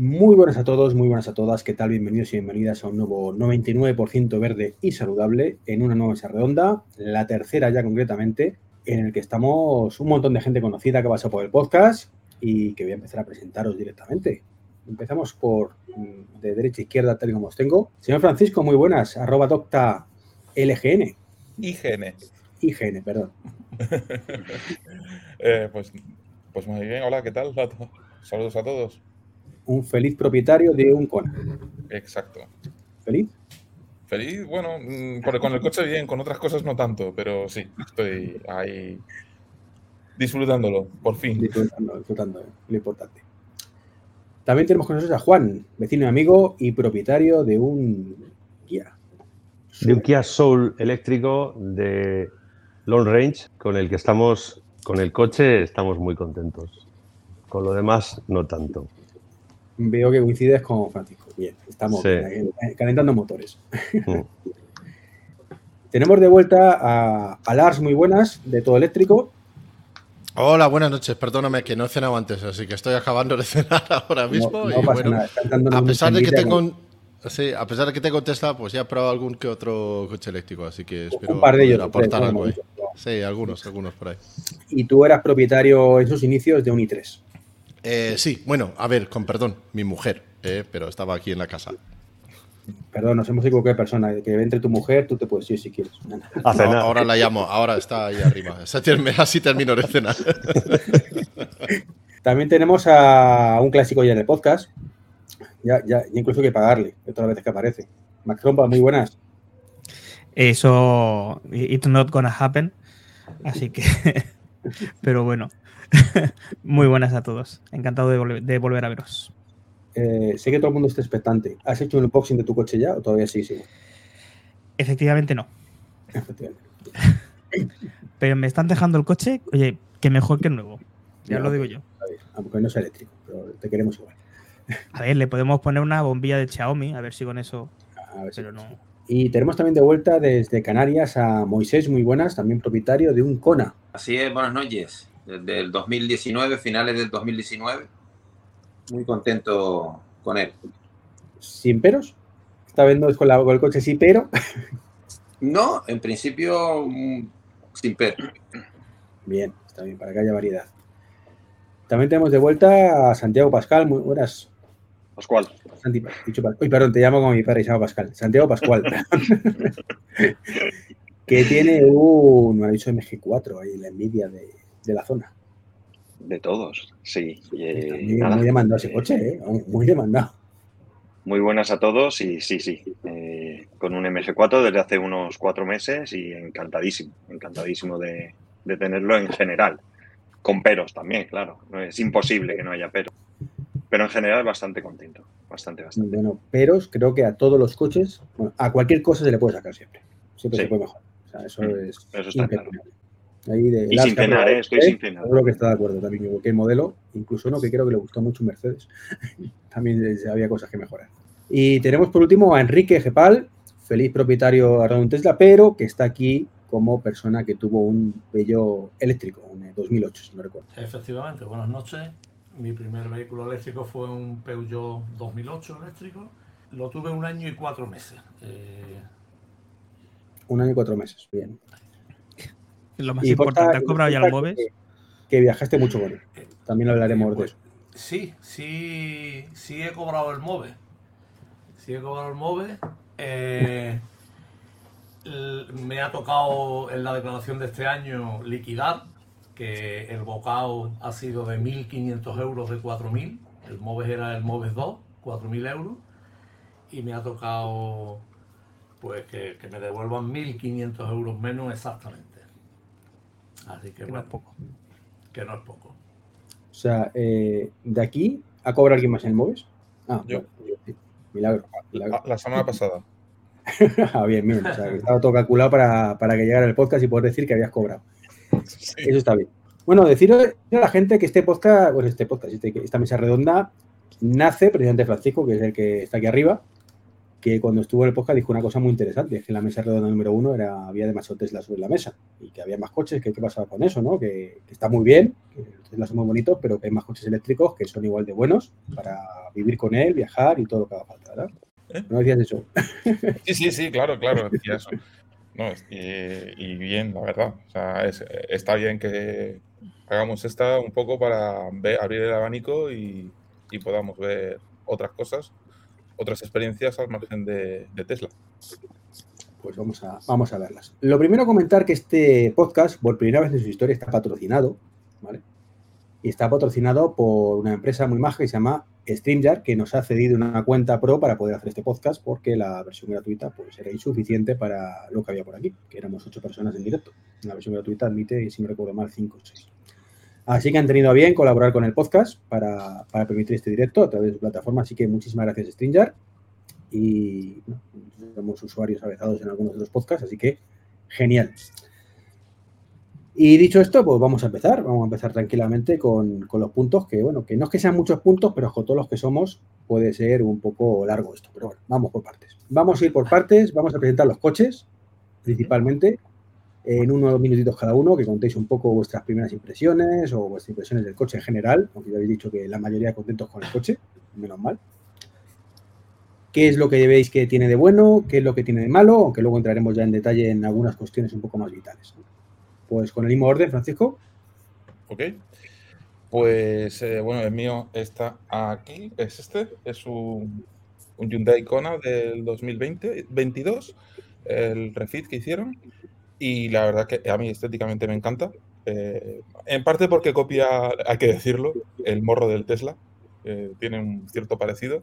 Muy buenas a todos, muy buenas a todas. ¿Qué tal? Bienvenidos y bienvenidas a un nuevo 99% verde y saludable en una nueva mesa redonda, la tercera ya concretamente, en el que estamos un montón de gente conocida que ha pasado por el podcast y que voy a empezar a presentaros directamente. Empezamos por mm, de derecha a izquierda, tal y como os tengo. Señor Francisco, muy buenas. Arroba docta LGN. IGN. IGN, perdón. eh, pues, pues muy bien, hola, ¿qué tal? Saludos a todos un feliz propietario de un Kona. Exacto. ¿Feliz? Feliz, bueno, mm, con el coche bien, con otras cosas no tanto, pero sí, estoy ahí disfrutándolo, por fin. Disfrutando, disfrutando, lo importante. También tenemos con nosotros a Juan, vecino y amigo y propietario de un Kia. De un Kia Soul eléctrico de long range, con el que estamos, con el coche estamos muy contentos. Con lo demás, no tanto veo que coincides con Francisco. Bien, estamos calentando motores. Mm. Tenemos de vuelta a, Lars, muy buenas, de todo eléctrico. Hola, buenas noches. Perdóname que no he cenado antes, así que estoy acabando de cenar ahora mismo. a pesar de que tengo sí, a pesar de que tengo Tesla, pues ya he probado algún que otro coche eléctrico, así que espero Un par de ellos, aportar algo ahí. Sí, algunos, algunos por ahí. Y tú eras propietario en sus inicios de un i3. Eh, sí, bueno, a ver, con perdón, mi mujer, eh, pero estaba aquí en la casa. Perdón, nos hemos equivocado de persona. Que entre tu mujer, tú te puedes ir si quieres. ahora la llamo, ahora está ahí arriba. Así termino de cenar. También tenemos a un clásico ya en el podcast. Ya, ya, incluso hay que pagarle, de todas las veces que aparece. Max Trompa, muy buenas. Eso, it's not gonna happen. Así que, pero bueno, Muy buenas a todos. Encantado de, volver a veros. Eh, sé que todo el mundo está expectante. ¿Has hecho un unboxing de tu coche ya o todavía sí? sí? Efectivamente no. Efectivamente. pero me están dejando el coche, oye, que mejor que el nuevo. Ya lo digo yo. Aunque no es eléctrico, pero te queremos igual. A ver, le podemos poner una bombilla de Xiaomi, a ver si con eso. pero no. Y tenemos también de vuelta desde Canarias a Moisés, muy buenas, también propietario de un Kona. Así es, buenas noches desde el 2019, finales del 2019. Muy contento con él. ¿Sin peros? ¿Está viendo con, con el coche sí, pero? No, en principio mm, sin peros. Bien, está bien, para que haya variedad. También tenemos de vuelta a Santiago Pascal, muy buenas. Pascual. Uy, perdón, te llamo como mi padre, se llama Pascal. Santiago Pascual. que tiene un, me ha dicho MG4 ahí, la envidia de, de la zona. De todos, sí. muy, demandado ese coche, ¿eh? muy demandado. Muy buenas a todos y sí, sí. Eh, con un MG4 desde hace unos cuatro meses y encantadísimo, encantadísimo de, tenerlo en general. Con peros también, claro. No es imposible que no haya peros. Pero en general bastante contento. Bastante, bastante. Bueno, peros creo que a todos los coches, bueno, a cualquier cosa se le puede sacar siempre. Siempre se puede mejorar. O sea, eso mm, es. Eso está claro. Ahí de y sin cenar, ¿eh? estoy sin cenar. Seguro que está de acuerdo también, que cualquier modelo, incluso uno que creo que le gustó mucho Mercedes, también había cosas que mejorar. Y tenemos por último a Enrique Gepal, feliz propietario de un Tesla, pero que está aquí como persona que tuvo un bello eléctrico en 2008, si no recuerdo. Efectivamente, buenas noches. Mi primer vehículo eléctrico fue un Peugeot 2008 eléctrico. Lo tuve un año y cuatro meses. Eh, un año y cuatro meses, bien lo más importante. ¿Has cobrado ya los MOVES? Que, viajaste mucho con él. También hablaremos de eso. Sí, sí, sí he cobrado el MOVE. Sí he cobrado el MOVE. Eh, me ha tocado en la declaración de este año liquidar, que el bocado ha sido de 1.500 euros de 4.000. El MOVES era el MOVES 2, 4.000 euros. Y me ha tocado pues que, que me devuelvan 1.500 euros menos exactamente. Así que, no es poco. Que no es poco. O sea, eh, de aquí a cobrar alguien más en el MOVES. Ah, yo. milagro, La, semana pasada. ah, bien, bien. O sea, estaba todo calculado para, que llegara el podcast y poder decir que habías cobrado. Eso está bien. Bueno, decir a la gente que este podcast, bueno, este podcast, este, esta mesa redonda nace precisamente Francisco, que es el que está aquí arriba, que cuando estuvo en el podcast dijo una cosa muy interesante, es que en la mesa redonda número uno era, había demasiado Tesla sobre la mesa y que había más coches, que qué pasaba con eso, ¿no? Que, está muy bien, que Tesla son muy bonitos, pero que hay más coches eléctricos que son igual de buenos para vivir con él, viajar y todo lo que haga falta, ¿verdad? ¿Eh? ¿No decías eso? Sí, sí, sí, claro, claro, decía eso. y, bien, la verdad. O sea, está bien que hagamos esta un poco para abrir el abanico y podamos ver otras cosas otras experiencias al margen de, Tesla. Pues vamos a, vamos a verlas. Lo primero comentar que este podcast, por primera vez en su historia, está patrocinado, ¿vale? Y está patrocinado por una empresa muy maja que se llama StreamYard, que nos ha cedido una cuenta pro para poder hacer este podcast, porque la versión gratuita pues, era insuficiente para lo que había por aquí, que éramos ocho personas en directo. La versión gratuita admite, si me recuerdo mal, cinco o seis. Así que han tenido a bien colaborar con el podcast para, permitir este directo a través de su plataforma. Así que muchísimas gracias, Stringer. Y somos usuarios avezados en algunos de los podcasts, así que genial. Y dicho esto, pues vamos a empezar. Vamos a empezar tranquilamente con, los puntos, que bueno, que no es que sean muchos puntos, pero con todos los que somos puede ser un poco largo esto. Pero bueno, vamos por partes. Vamos a ir por partes, vamos a presentar los coches, principalmente en unos minutitos cada uno, que contéis un poco vuestras primeras impresiones o vuestras impresiones del coche en general, aunque ya habéis dicho que la mayoría contentos con el coche, menos mal. ¿Qué es lo que veis que tiene de bueno? ¿Qué es lo que tiene de malo? Aunque luego entraremos ya en detalle en algunas cuestiones un poco más vitales. Pues con el mismo orden, Francisco. Ok. Pues eh, bueno, el mío está aquí, es este, es un, un Hyundai Kona del 2020, 22, el refit que hicieron y la verdad que a mí estéticamente me encanta. Eh, en parte porque copia, hay que decirlo, el morro del Tesla. tiene un cierto parecido.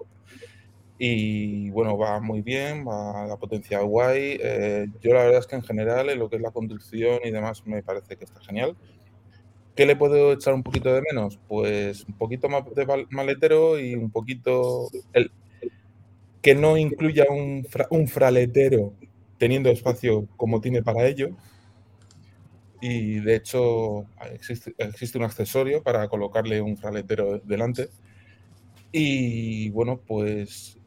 Y bueno, va muy bien, va la potencia guay. Eh, yo la verdad es que en general, en lo que es la conducción y demás, me parece que está genial. ¿Qué le puedo echar un poquito de menos? Pues un poquito más de maletero y un poquito... El, que no incluya un, un fraletero teniendo espacio como tiene para ello. Y de hecho existe, existe un accesorio para colocarle un fraletero delante. Y bueno, pues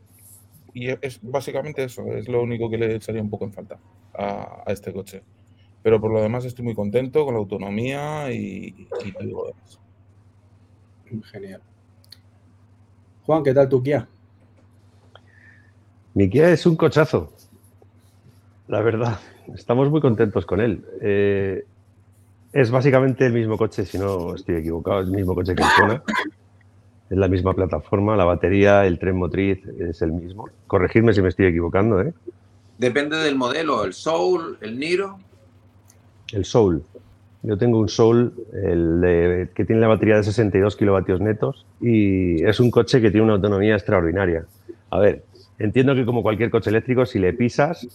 y es básicamente eso, es lo único que le echaría un poco en falta a, este coche. Pero por lo demás estoy muy contento con la autonomía y, y todo lo demás. Genial. Juan, ¿qué tal tu Kia? Mi Kia es un cochazo. La verdad, estamos muy contentos con él. Eh, es básicamente el mismo coche, si no estoy equivocado, es el mismo coche que el Kona. Es la misma plataforma, la batería, el tren motriz es el mismo. Corregidme si me estoy equivocando, ¿eh? Depende del modelo, el Soul, el Niro. El Soul. Yo tengo un Soul el que tiene la batería de 62 kilovatios netos y es un coche que tiene una autonomía extraordinaria. A ver, entiendo que como cualquier coche eléctrico, si le pisas,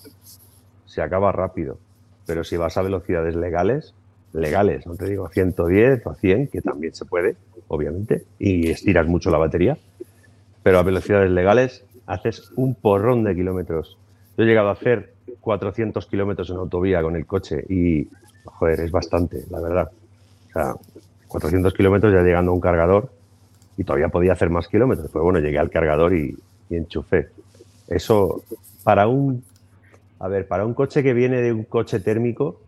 se acaba rápido. Pero si vas a velocidades legales, legales, no te digo 110 o 100, que también se puede, obviamente, y estiras mucho la batería, pero a velocidades legales haces un porrón de kilómetros. Yo he llegado a hacer 400 kilómetros en autovía con el coche y, joder, es bastante, la verdad. O sea, 400 kilómetros ya llegando a un cargador y todavía podía hacer más kilómetros, pero bueno, llegué al cargador y, y enchufé. Eso, para un a ver, para un coche que viene de un coche térmico,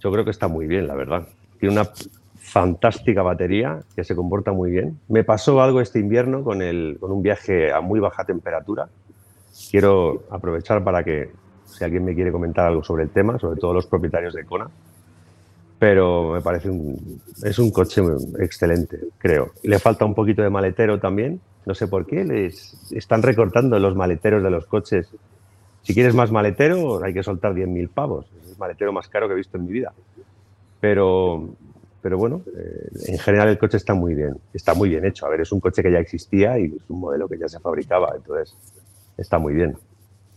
yo creo que está muy bien, la verdad. Tiene una fantástica batería que se comporta muy bien. Me pasó algo este invierno con, el, con un viaje a muy baja temperatura. Quiero aprovechar para que, si alguien me quiere comentar algo sobre el tema, sobre todo los propietarios de Kona, pero me parece un, es un coche excelente, creo. Le falta un poquito de maletero también, no sé por qué, les están recortando los maleteros de los coches si quieres más maletero, hay que soltar 10.000 pavos. Es el maletero más caro que he visto en mi vida. Pero, pero bueno, eh, en general el coche está muy bien. Está muy bien hecho. A ver, es un coche que ya existía y es un modelo que ya se fabricaba. Entonces, está muy bien.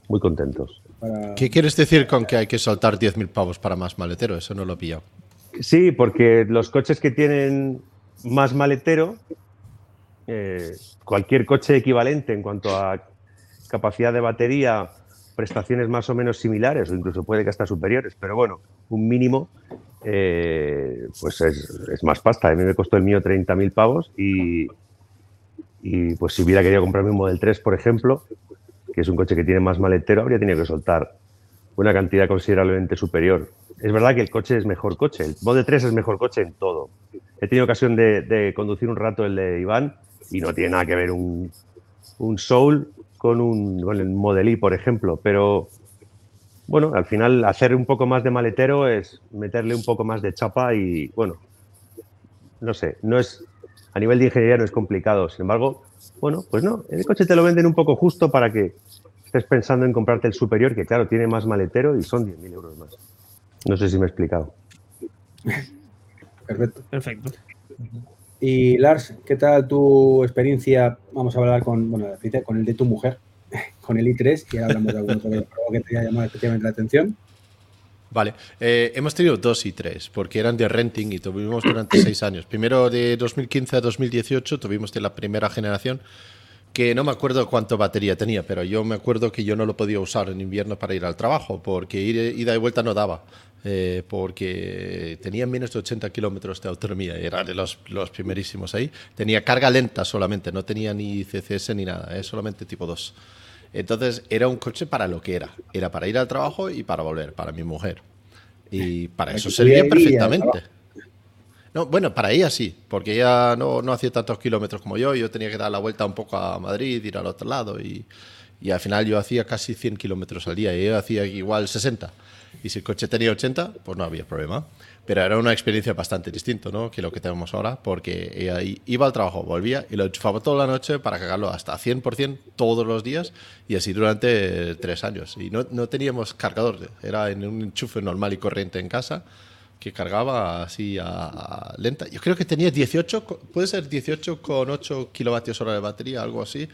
Muy contentos. ¿Qué quieres decir con que hay que soltar 10.000 pavos para más maletero? Eso no lo he pillado. Sí, porque los coches que tienen más maletero, eh, cualquier coche equivalente en cuanto a capacidad de batería prestaciones más o menos similares o incluso puede que hasta superiores, pero bueno, un mínimo, eh, pues es, más pasta. A mí me costó el mío 30.000 pavos y, pues si hubiera querido comprarme un Model 3, por ejemplo, que es un coche que tiene más maletero, habría tenido que soltar una cantidad considerablemente superior. Es verdad que el coche es mejor coche, el Model 3 es mejor coche en todo. He tenido ocasión de, conducir un rato el de Iván y no tiene nada que ver un, Soul con, un, con el Model I, por ejemplo, pero bueno, al final hacer un poco más de maletero es meterle un poco más de chapa y bueno, no sé, no es a nivel de ingeniería no es complicado. Sin embargo, bueno, pues no, el coche te lo venden un poco justo para que estés pensando en comprarte el superior, que claro, tiene más maletero y son 10.000 euros más. No sé si me he explicado. Perfecto. Perfecto. Y Lars, ¿qué tal tu experiencia? Vamos a hablar con, bueno, con el de tu mujer, con el i3, y hablamos de algunos que te haya llamado especialmente la atención. Vale, eh, hemos tenido dos y tres, porque eran de renting y tuvimos durante seis años. Primero de 2015 a 2018 tuvimos de la primera generación, que no me acuerdo cuánto batería tenía, pero yo me acuerdo que yo no lo podía usar en invierno para ir al trabajo, porque ir, ida y vuelta no daba, eh, porque tenía menos de 80 kilómetros de autonomía, era de los, los, primerísimos ahí. Tenía carga lenta solamente, no tenía ni CCS ni nada, eh, solamente tipo 2. Entonces era un coche para lo que era. Era para ir al trabajo y para volver, para mi mujer. Y para eso servía perfectamente. No, bueno, para ella sí, porque ella no, no hacía tantos kilómetros como yo. Yo tenía que dar la vuelta un poco a Madrid, ir al otro lado. Y, y al final yo hacía casi 100 kilómetros al día y ella hacía igual 60. Y si el coche tenía 80, pues no había problema. Pero era una experiencia bastante distinta ¿no? que lo que tenemos ahora, porque iba al trabajo, volvía y lo enchufaba toda la noche para cargarlo hasta 100% todos los días y así durante tres años. Y no, no teníamos cargador, era en un enchufe normal y corriente en casa que cargaba así a, lenta. Yo creo que tenía 18, puede ser 18 con 8 kilovatios hora de batería, algo así.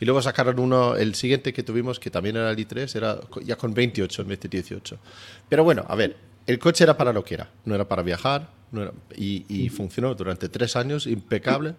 Y luego sacaron uno, el siguiente que tuvimos, que también era el i3, era ya con 28 en vez de 18. Pero bueno, a ver, el coche era para lo que era, no era para viajar, y, funcionó durante tres años impecable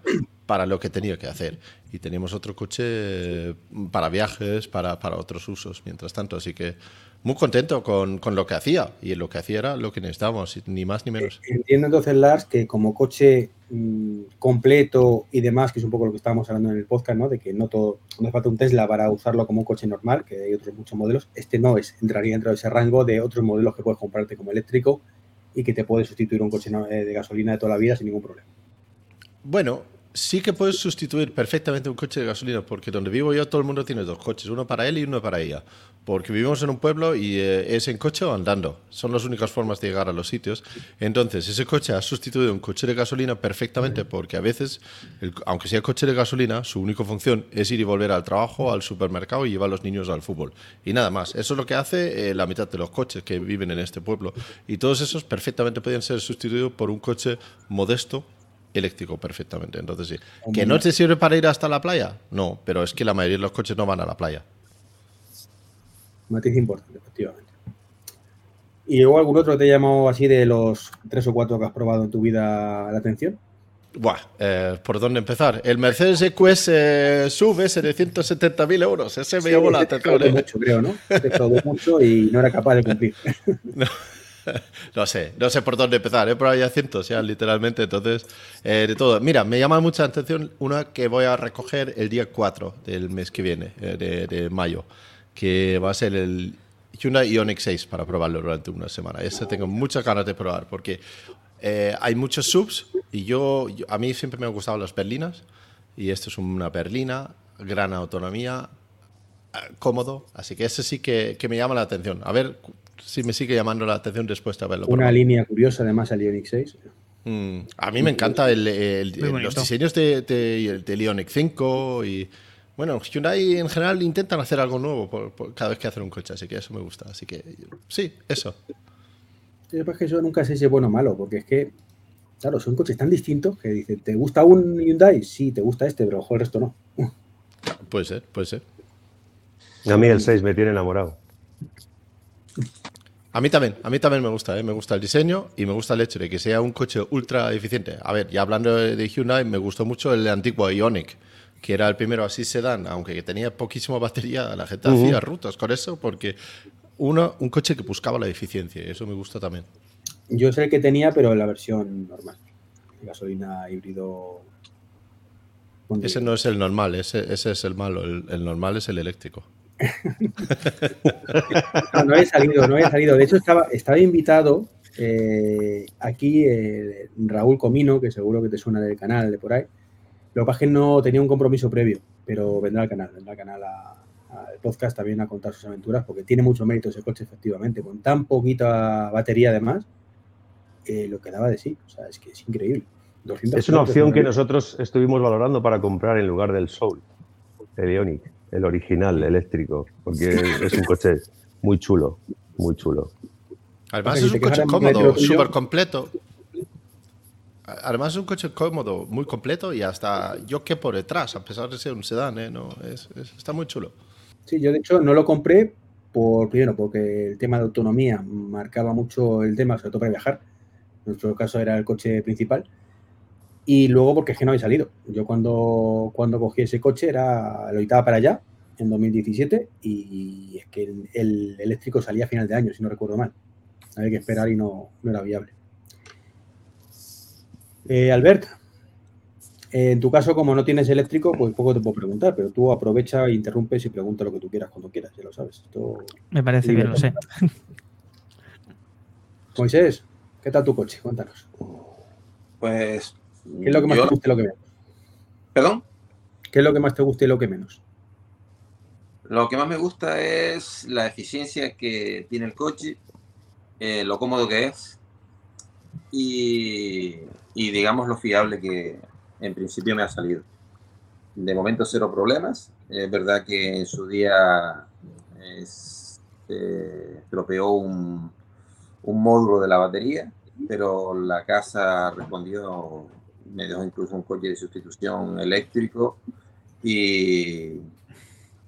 para lo que tenía que hacer. Y teníamos otro coche para viajes, para, para otros usos, mientras tanto. Así que muy contento con, con, lo que hacía. Y lo que hacía era lo que necesitábamos, ni más ni menos. Entiendo entonces, Lars, que como coche mm, completo y demás, que es un poco lo que estábamos hablando en el podcast, ¿no? De que no todo, no hace falta un Tesla para usarlo como un coche normal, que hay otros muchos modelos. Este no es, entraría dentro de ese rango de otros modelos que puedes comprarte como eléctrico y que te puede sustituir un coche eh, de gasolina de toda la vida sin ningún problema. Bueno, sí que puedes sustituir perfectamente un coche de gasolina, porque donde vivo yo todo el mundo tiene dos coches, uno para él y uno para ella, porque vivimos en un pueblo y eh, es en coche o andando, son las únicas formas de llegar a los sitios. Entonces, ese coche ha sustituido un coche de gasolina perfectamente, porque a veces, aunque sea coche de gasolina, su única función es ir y volver al trabajo, al supermercado y llevar a los niños al fútbol. Y nada más, eso es lo que hace eh, la mitad de los coches que viven en este pueblo. Y todos esos perfectamente pueden ser sustituidos por un coche modesto eléctrico perfectamente. Entonces sí. ¿Que no te sirve para ir hasta la playa? No, pero es que la mayoría de los coches no van a la playa. Matiz importante, efectivamente. ¿Y luego algún otro te llamó así de los tres o cuatro que has probado en tu vida la atención? Buah, eh, ¿por dónde empezar? El Mercedes EQS eh, sube ese de 170.000 euros. Ese me llamó la atención. ¿eh? mucho, creo, ¿no? mucho y no era capaz de cumplir. no. no sé, no sé por dónde empezar, ¿eh? pero hay cientos ya, literalmente. Entonces, eh, de todo. Mira, me llama mucha atención una que voy a recoger el día 4 del mes que viene, eh, de, mayo, que va a ser el Hyundai Ioniq 6 para probarlo durante una semana. Ese tengo muchas ganas de probar porque eh, hay muchos subs y yo, a mí siempre me han gustado las berlinas y esto es una berlina, gran autonomía, cómodo, así que ese sí que, que me llama la atención. A ver sí me sigue llamando la atención después de verlo. Una línea curiosa además al Ioniq 6. Mm, a mí me encanta los diseños de, de, Ioniq 5 y bueno, Hyundai en general intentan hacer algo nuevo cada vez que hacen un coche, así que eso me gusta. Así que sí, eso. Es que eso nunca sé si es bueno o malo, porque es que, claro, son coches tan distintos que dicen, ¿te gusta un Hyundai? Sí, te gusta este, pero ojo, el resto no. Puede ser, puede ser. A mí el 6 me tiene enamorado. A mí también, a mí también me gusta, ¿eh? me gusta el diseño y me gusta el hecho de que sea un coche ultra eficiente. A ver, ya hablando de Hyundai, me gustó mucho el antiguo Ioniq, que era el primero así sedán, aunque tenía poquísima batería, la gente hacía rutas con eso porque uno, un coche que buscaba la eficiencia, y eso me gusta también. Yo sé el que tenía, pero en la versión normal, gasolina híbrido. Ese no es el normal, ese, ese es el malo, el normal es el eléctrico. no, había salido, no había salido. De hecho, estaba, estaba invitado eh, aquí eh, Raúl Comino, que seguro que te suena del canal de por ahí. Lo que pasa es que no tenía un compromiso previo, pero vendrá al canal, vendrá al canal al podcast también a contar sus aventuras, porque tiene mucho mérito ese coche, efectivamente. Con tan poquita batería, además, eh, lo que daba de sí. O sea, es que es increíble. es una opción que nosotros estuvimos valorando para comprar en lugar del Soul, el Ionic, el original, eléctrico, porque es un coche muy chulo, muy chulo. Además es un coche cómodo, súper completo. Además es un coche cómodo, muy completo y hasta yo que por detrás, a pesar de ser un sedán, ¿eh? no, está muy chulo. Sí, yo de hecho no lo compré por primero porque el tema de autonomía marcaba mucho el tema, sobre todo para viajar. En nuestro caso era el coche principal. Y luego porque es que no había salido. Yo cuando, cuando cogí ese coche era lo editaba para allá en 2017 y es que el eléctrico salía a final de año, si no recuerdo mal había que esperar y no, era viable. Eh, Albert, en tu caso, como no tienes eléctrico, pues poco te puedo preguntar, pero tú aprovecha, interrumpes y pregunta lo que tú quieras cuando quieras, ya lo sabes. Me parece bien, lo sé. Moisés, ¿qué tal tu coche? Cuéntanos. Pues. ¿Qué es lo que más te gusta y lo que menos? ¿Perdón? ¿Qué es lo que más te gusta y lo que menos? Lo que más me gusta es la eficiencia que tiene el coche, eh, lo cómodo que es y, digamos lo fiable que en principio me ha salido. De momento cero problemas. Es verdad que en su día se estropeó un, un módulo de la batería, pero la casa respondió, me dejó incluso un coche de sustitución eléctrico y,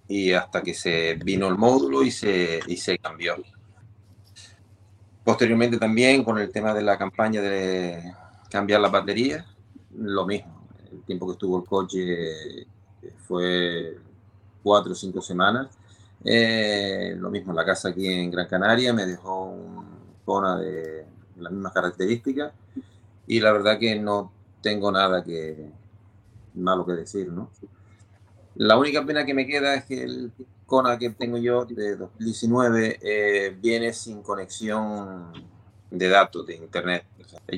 y hasta que se vino el módulo y se, y se cambió. Posteriormente también con el tema de la campaña de cambiar la batería, lo mismo. El tiempo que estuvo el coche fue cuatro o cinco semanas. Eh, lo mismo, la casa aquí en Gran Canaria me dejó un Kona de las mismas características y la verdad que no tengo nada que malo que decir, ¿no? La única pena que me queda es que el Kona que tengo yo de 2019 eh, viene sin conexión de datos de internet.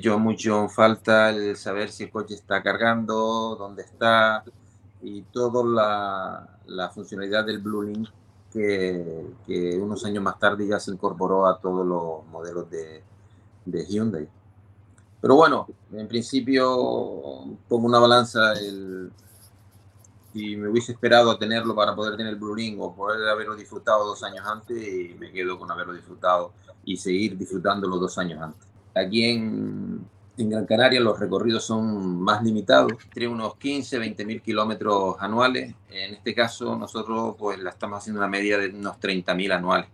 yo mucho falta el saber si el coche está cargando, dónde está y toda la, la funcionalidad del Blue Link que, que, unos años más tarde ya se incorporó a todos los modelos de, de Hyundai. Pero bueno, en principio pongo una balanza el y me hubiese esperado a tenerlo para poder tener el Blue o poder haberlo disfrutado dos años antes y me quedo con haberlo disfrutado y seguir disfrutándolo dos años antes. Aquí en, en Gran Canaria los recorridos son más limitados, tiene unos 15, 20 mil kilómetros anuales. En este caso nosotros pues la estamos haciendo una media de unos 30 mil anuales.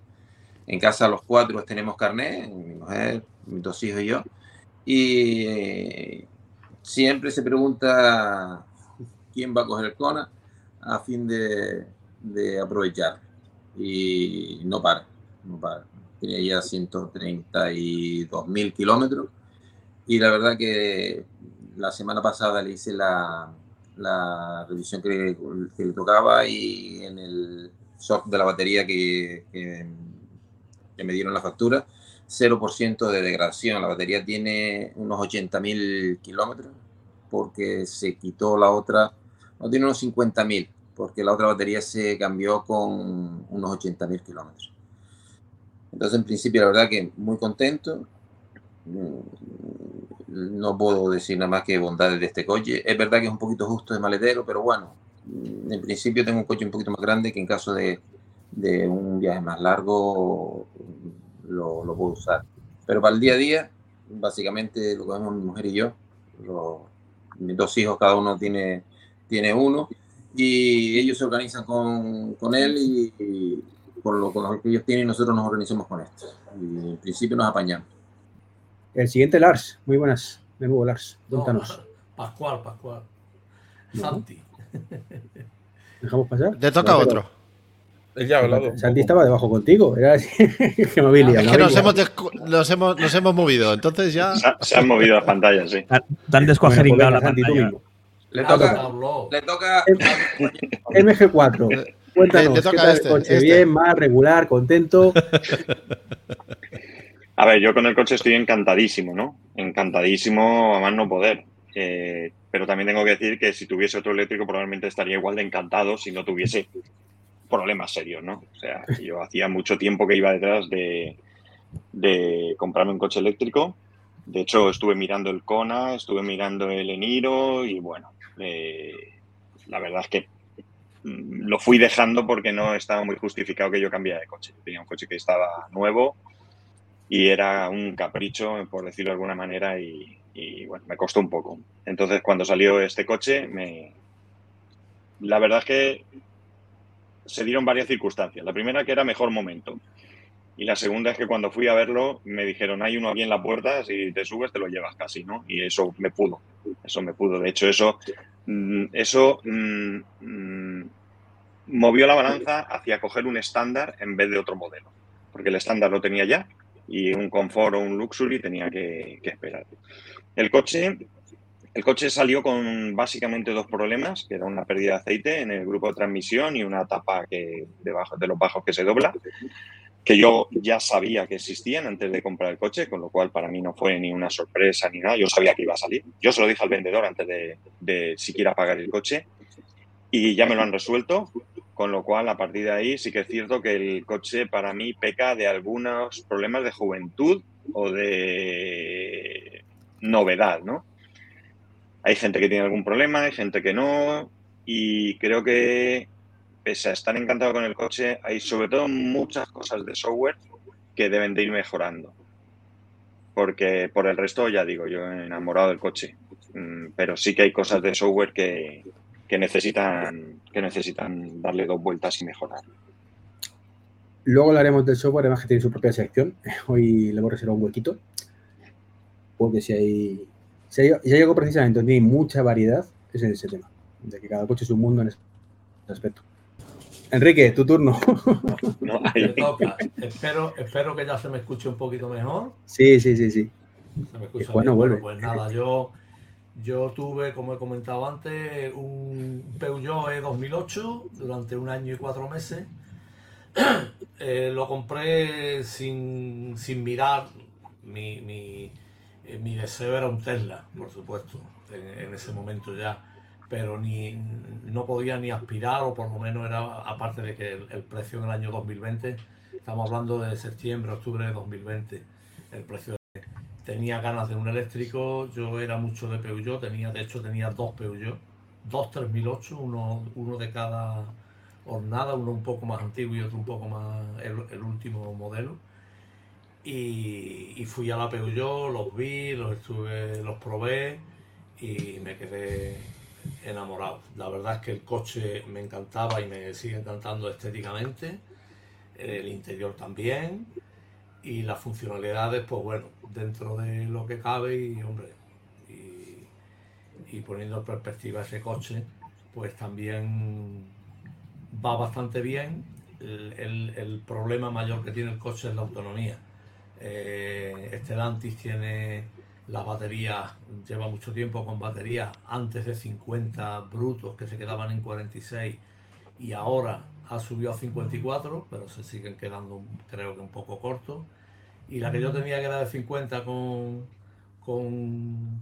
En casa los cuatro tenemos carnet, mi mujer, mis dos hijos y yo. Y eh, siempre se pregunta quién va a coger el Kona a fin de, aprovechar. Y no para, no para. Tenía ya 132 mil kilómetros. Y la verdad que la semana pasada le hice la, la revisión que, le tocaba y en el shock de la batería que, que, que me dieron la factura, 0% de degradación. La batería tiene unos 80.000 kilómetros porque se quitó la otra no tiene unos 50.000, porque la otra batería se cambió con unos 80.000 kilómetros. Entonces, en principio, la verdad que muy contento. Mm, no puedo decir nada más que bondades de este coche. Es verdad que es un poquito justo de maletero, pero bueno, en principio tengo un coche un poquito más grande que en caso de, de un viaje más largo lo, lo, puedo usar. Pero para el día a día, básicamente lo que vemos mi mujer y yo, mis dos hijos, cada uno tiene tiene uno, y ellos se organizan con, con él y, con, lo, con, que ellos tienen, nosotros nos organizamos con esto. Y en principio nos apañamos. El siguiente, Lars. Muy buenas. De nuevo, Lars. Cuéntanos. Pascual, Pascual. Santi. ¿Dejamos pasar? Te toca otro. Ya hablado. Santi estaba debajo contigo. Era así, que me Es que nos hemos, nos hemos, nos, hemos, movido, entonces ya. Se, han movido las pantallas, sí. Dan descuajeringado la pantalla. Le toca, le toca MG4. Cuéntanos, ¿qué tal este, el coche? Este. ¿Bien, más, regular, contento? A ver, yo con el coche estoy encantadísimo, ¿no? Encantadísimo a más no poder. Eh, pero también tengo que decir que si tuviese otro eléctrico probablemente estaría igual de encantado si no tuviese problemas serios, ¿no? O sea, yo hacía mucho tiempo que iba detrás de, comprarme un coche eléctrico. De hecho, estuve mirando el Kona, estuve mirando el Eniro y bueno, eh, la verdad es que mm, lo fui dejando porque no estaba muy justificado que yo cambiara de coche. Tenía un coche que estaba nuevo y era un capricho, por decirlo de alguna manera, y, bueno, me costó un poco. Entonces, cuando salió este coche, me... la verdad es que se dieron varias circunstancias. La primera que era mejor momento. Y la segunda es que cuando fui a verlo me dijeron, hay uno aquí en la puerta, si te subes te lo llevas casi, ¿no? Y eso me pudo, eso me pudo. De hecho, eso, mm, eso mm, mm, movió la balanza hacia coger un estándar en vez de otro modelo. Porque el estándar lo tenía ya y un confort o un luxury tenía que, que esperar. El coche el coche salió con básicamente dos problemas, que era una pérdida de aceite en el grupo de transmisión y una tapa que debajo de los bajos que se dobla, que yo ya sabía que existían antes de comprar el coche, con lo cual para mí no fue ni una sorpresa ni nada, yo sabía que iba a salir. Yo se lo dije al vendedor antes de, de siquiera pagar el coche y ya me lo han resuelto, con lo cual a partir de ahí sí que es cierto que el coche para mí peca de algunos problemas de juventud o de novedad, ¿no? Hay gente que tiene algún problema, hay gente que no, y creo que pese a estar encantado con el coche, hay sobre todo muchas cosas de software que deben de ir mejorando. Porque por el resto, ya digo, yo he enamorado del coche, mm, pero sí que hay cosas de software que, necesitan, que necesitan darle dos vueltas y mejorar. Luego hablaremos del software, además que tiene su propia sección. Hoy le voy a reservar un huequito. Porque si hay si hay, algo precisamente donde hay mucha variedad, es en ese tema, de que cada coche es un mundo en ese aspecto. Enrique, tu turno. No, Espero, espero que ya se me escuche un poquito mejor. Sí, sí, sí, sí. Se me escucha bueno, vuelve. Pues nada, yo, yo tuve, como he comentado antes, un Peugeot E 2008 durante un año y cuatro meses. Eh, lo compré sin, sin mirar mi, mi eh, mi deseo era un Tesla, por supuesto, en, ese momento ya, pero ni no podía ni aspirar, o por lo menos era, aparte de que el, precio en el año 2020, estamos hablando de septiembre, octubre de 2020, el precio tenía ganas de un eléctrico, yo era mucho de Peugeot, tenía, de hecho tenía dos Peugeot, dos 3008, uno, uno de cada hornada, uno un poco más antiguo y otro un poco más el último modelo y, fui a la Peugeot, los vi, los estuve, los probé y me quedé enamorado. La verdad es que el coche me encantaba y me sigue encantando estéticamente, el interior también y las funcionalidades, pues bueno, dentro de lo que cabe y hombre, y, poniendo en perspectiva ese coche, pues también va bastante bien. el problema mayor que tiene el coche es la autonomía eh, este Lantis tiene las baterías, lleva mucho tiempo con baterías antes de 50 brutos que se quedaban en 46 y ahora ha subido a 54, pero se siguen quedando creo que un poco cortos. Y la que yo tenía que era de 50 con, con,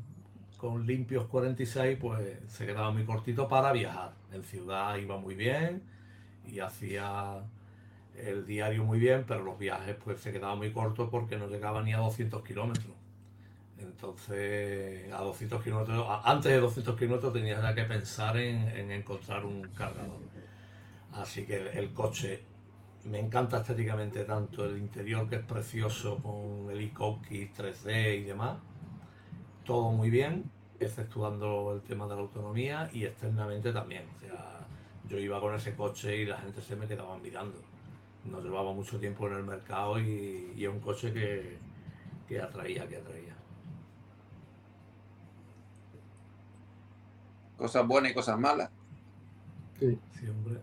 con limpios 46, pues se quedaba muy cortito para viajar. En ciudad iba muy bien y hacía el diario muy bien, pero los viajes pues se quedaban muy cortos porque no llegaban ni a 200 kilómetros. Entonces, a 200 kilómetros, antes de 200 kilómetros tenías ya que pensar en, encontrar un cargador. Así que el, coche me encanta estéticamente tanto el interior que es precioso con el e 3D y demás. Todo muy bien, exceptuando el tema de la autonomía y externamente también. O sea, yo iba con ese coche y la gente se me quedaba mirando no llevaba mucho tiempo en el mercado y, y es un coche que, que atraía, que atraía. Cosas buenas y cosas malas. Sí. hombre.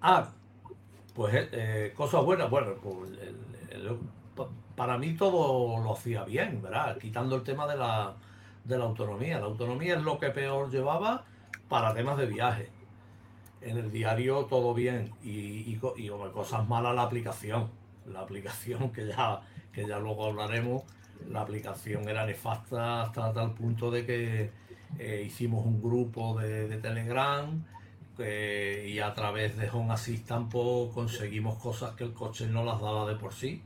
Ah, pues eh, eh, cosas buenas, bueno, pues para mí todo lo hacía bien, ¿verdad? Quitando el tema de la, de la autonomía. La autonomía es lo que peor llevaba para temas de viaje en el diario todo bien y, y, y cosas malas la aplicación. La aplicación que ya, que ya luego hablaremos, la aplicación era nefasta hasta tal punto de que eh, hicimos un grupo de, Telegram eh, y a través de Home Assistant pues, conseguimos cosas que el coche no las daba de por sí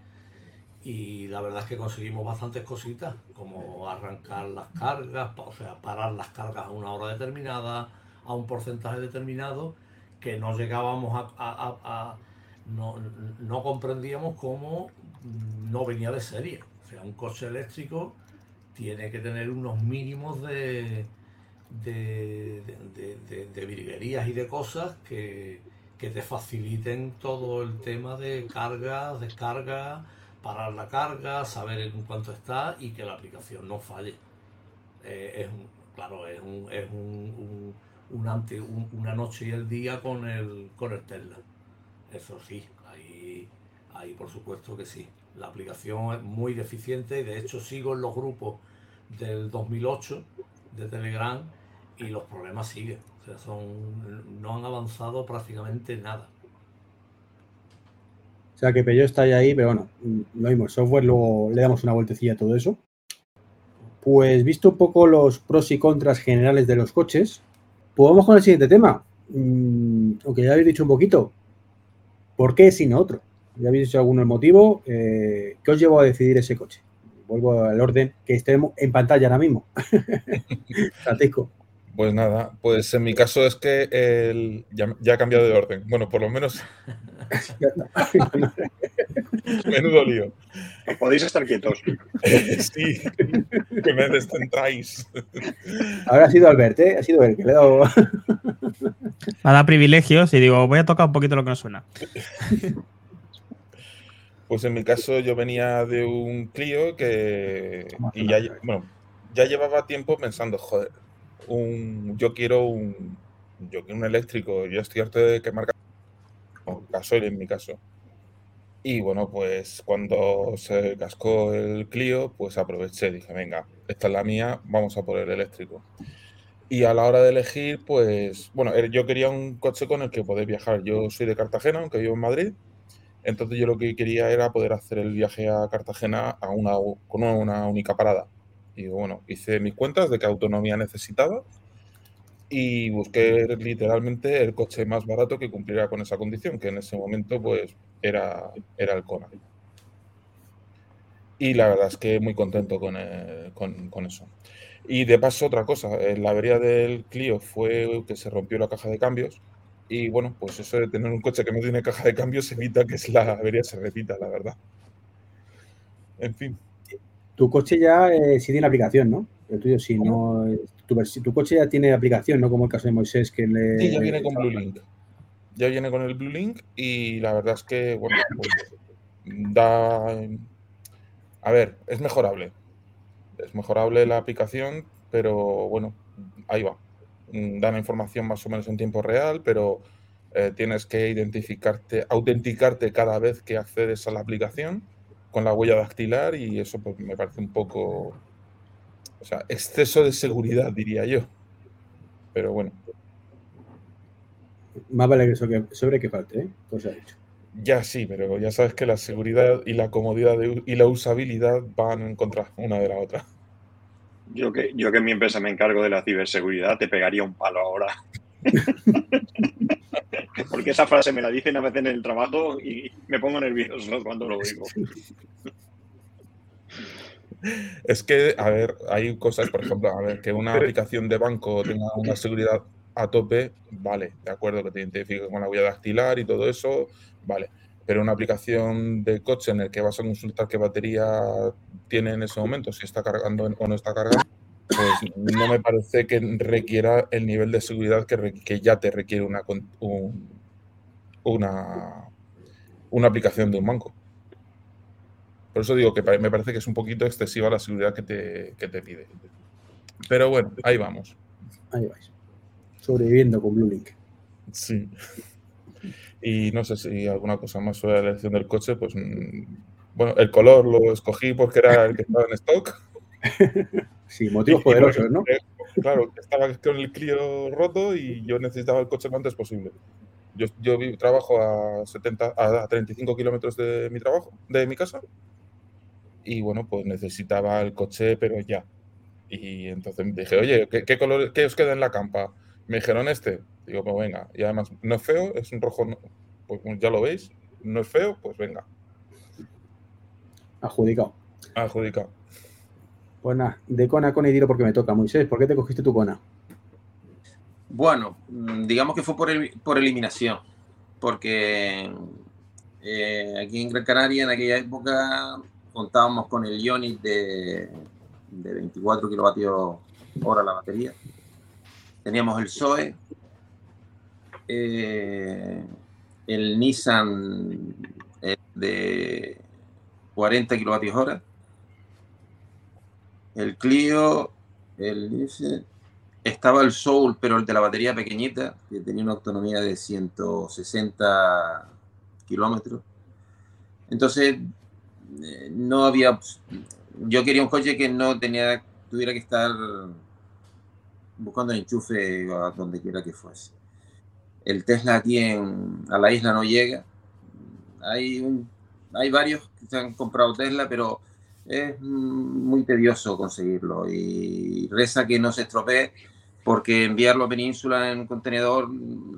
y la verdad es que conseguimos bastantes cositas como arrancar las cargas, o sea, parar las cargas a una hora determinada, a un porcentaje determinado que no llegábamos a, no, comprendíamos cómo no venía de serie. O sea, un coche eléctrico tiene que tener unos mínimos de, de, de, virguerías y de cosas que, que, te faciliten todo el tema de carga, descarga, parar la carga, saber en cuánto está y que la aplicación no falle. Eh, es claro, es, un, es un, un, una noche y el día con el, con el Tesla. Eso sí, ahí, ahí por supuesto que sí. La aplicación es muy deficiente y de hecho sigo en los grupos del 2008 de Telegram y los problemas siguen. O sea, son, no han avanzado prácticamente nada. O sea que Peyo está ahí, pero bueno, lo mismo, el software luego le damos una vueltecilla a todo eso. Pues visto un poco los pros y contras generales de los coches, pues vamos con el siguiente tema. Mm, aunque ya habéis dicho un poquito, ¿por qué sin otro? Ya habéis dicho algún motivo. Eh, ¿Qué os llevó a decidir ese coche? Vuelvo al orden que estemos en pantalla ahora mismo. Francisco. Pues nada, pues en mi caso es que el, ya, ha cambiado de orden. Bueno, por lo menos. Menudo lío. Podéis estar quietos. sí, que me descentráis. Ahora ha sido Albert, ¿eh? Ha sido él que le ha dado. Me da privilegios y digo, voy a tocar un poquito lo que nos suena. Pues en mi caso yo venía de un Clio que. Y ya, bueno, ya llevaba tiempo pensando, joder, un, yo quiero un, yo quiero un eléctrico, yo estoy harto de que marca gasoil en mi caso. Y bueno, pues cuando se cascó el Clio, pues aproveché, dije, venga, esta es la mía, vamos a por el eléctrico. Y a la hora de elegir, pues, bueno, er, yo quería un coche con el que poder viajar. Yo soy de Cartagena, aunque vivo en Madrid. Entonces yo lo que quería era poder hacer el viaje a Cartagena a una, con una única parada. Y bueno, hice mis cuentas de qué autonomía necesitaba y busqué literalmente el coche más barato que cumpliera con esa condición, que en ese momento pues era, era el Kona. Y la verdad es que muy contento con, con, eso. Y de paso, otra cosa, la avería del Clio fue que se rompió la caja de cambios. Y bueno, pues eso de tener un coche que no tiene caja de cambios evita que la avería se repita, la verdad. En fin. Tu coche ya eh, sí tiene aplicación, ¿no? El tuyo sí, no. Tu, tu, coche ya tiene aplicación, ¿no? Como el caso de Moisés que le. Sí, ya viene con Blue Link. Ya viene con el Blue Link y la verdad es que, bueno, pues, da. A ver, es mejorable. Es mejorable la aplicación, pero bueno, ahí va. Da la información más o menos en tiempo real, pero eh, tienes que identificarte, autenticarte cada vez que accedes a la aplicación con la huella dactilar y eso pues, me parece un poco, o sea, exceso de seguridad, diría yo. Pero bueno. Más vale que, eso que sobre que falte, ¿eh? Pues dicho. Ya sí, pero ya sabes que la seguridad y la comodidad y la usabilidad van en contra una de la otra. Yo que, yo que en mi empresa me encargo de la ciberseguridad, te pegaría un palo ahora. Porque esa frase me la dicen a veces en el trabajo y me pongo nervioso cuando lo digo. Es que, a ver, hay cosas, por ejemplo, a ver, que una aplicación de banco tenga una seguridad a tope, vale, de acuerdo, que te identifique con la huella dactilar y todo eso, vale. Pero una aplicación de coche en el que vas a consultar qué batería tiene en ese momento, si está cargando o no está cargando, pues no me parece que requiera el nivel de seguridad que, ya te requiere una, una, una aplicación de un banco. Por eso digo que me parece que es un poquito excesiva la seguridad que te, que te pide. Pero bueno, ahí vamos. Ahí vais. Sobreviviendo con Blue Link. Sí. Y no sé si alguna cosa más sobre la elección del coche, pues mm, bueno, el color lo escogí porque era el que estaba en stock. Sí, motivos poderosos, ¿no? claro, estaba con el Clio roto y yo necesitaba el coche lo antes posible. Yo, yo trabajo a, 70, a 35 kilómetros de mi trabajo, de mi casa. Y bueno, pues necesitaba el coche, pero ya. Y entonces dije, oye, ¿qué, color, qué os queda en la campa? Me dijeron este. Digo, pues venga. Y además, no es feo, es un rojo, pues ya lo veis. No es feo, pues venga. Adjudicado. Adjudicado. Pues nada, de cona a cona y tiro porque me toca. Moisés, ¿por qué te cogiste tu cona? Bueno, mm, digamos que fue por, por eliminación, porque eh, aquí en Gran Canaria en aquella época contábamos con el Ionic de, 24 kilovatios hora la batería. Teníamos el Zoe, eh, el Nissan eh, de 40 kilovatios hora, el Clio, el estaba el Soul, pero el de la batería pequeñita, que tenía una autonomía de 160 kilómetros. Entonces, eh, no había. Yo quería un coche que no tenía, tuviera que estar buscando enchufe a donde quiera que fuese. El Tesla aquí en, a la isla no llega. Hay, un, hay varios que se han comprado Tesla, pero es muy tedioso conseguirlo y reza que no se estropee porque enviarlo a Península en un contenedor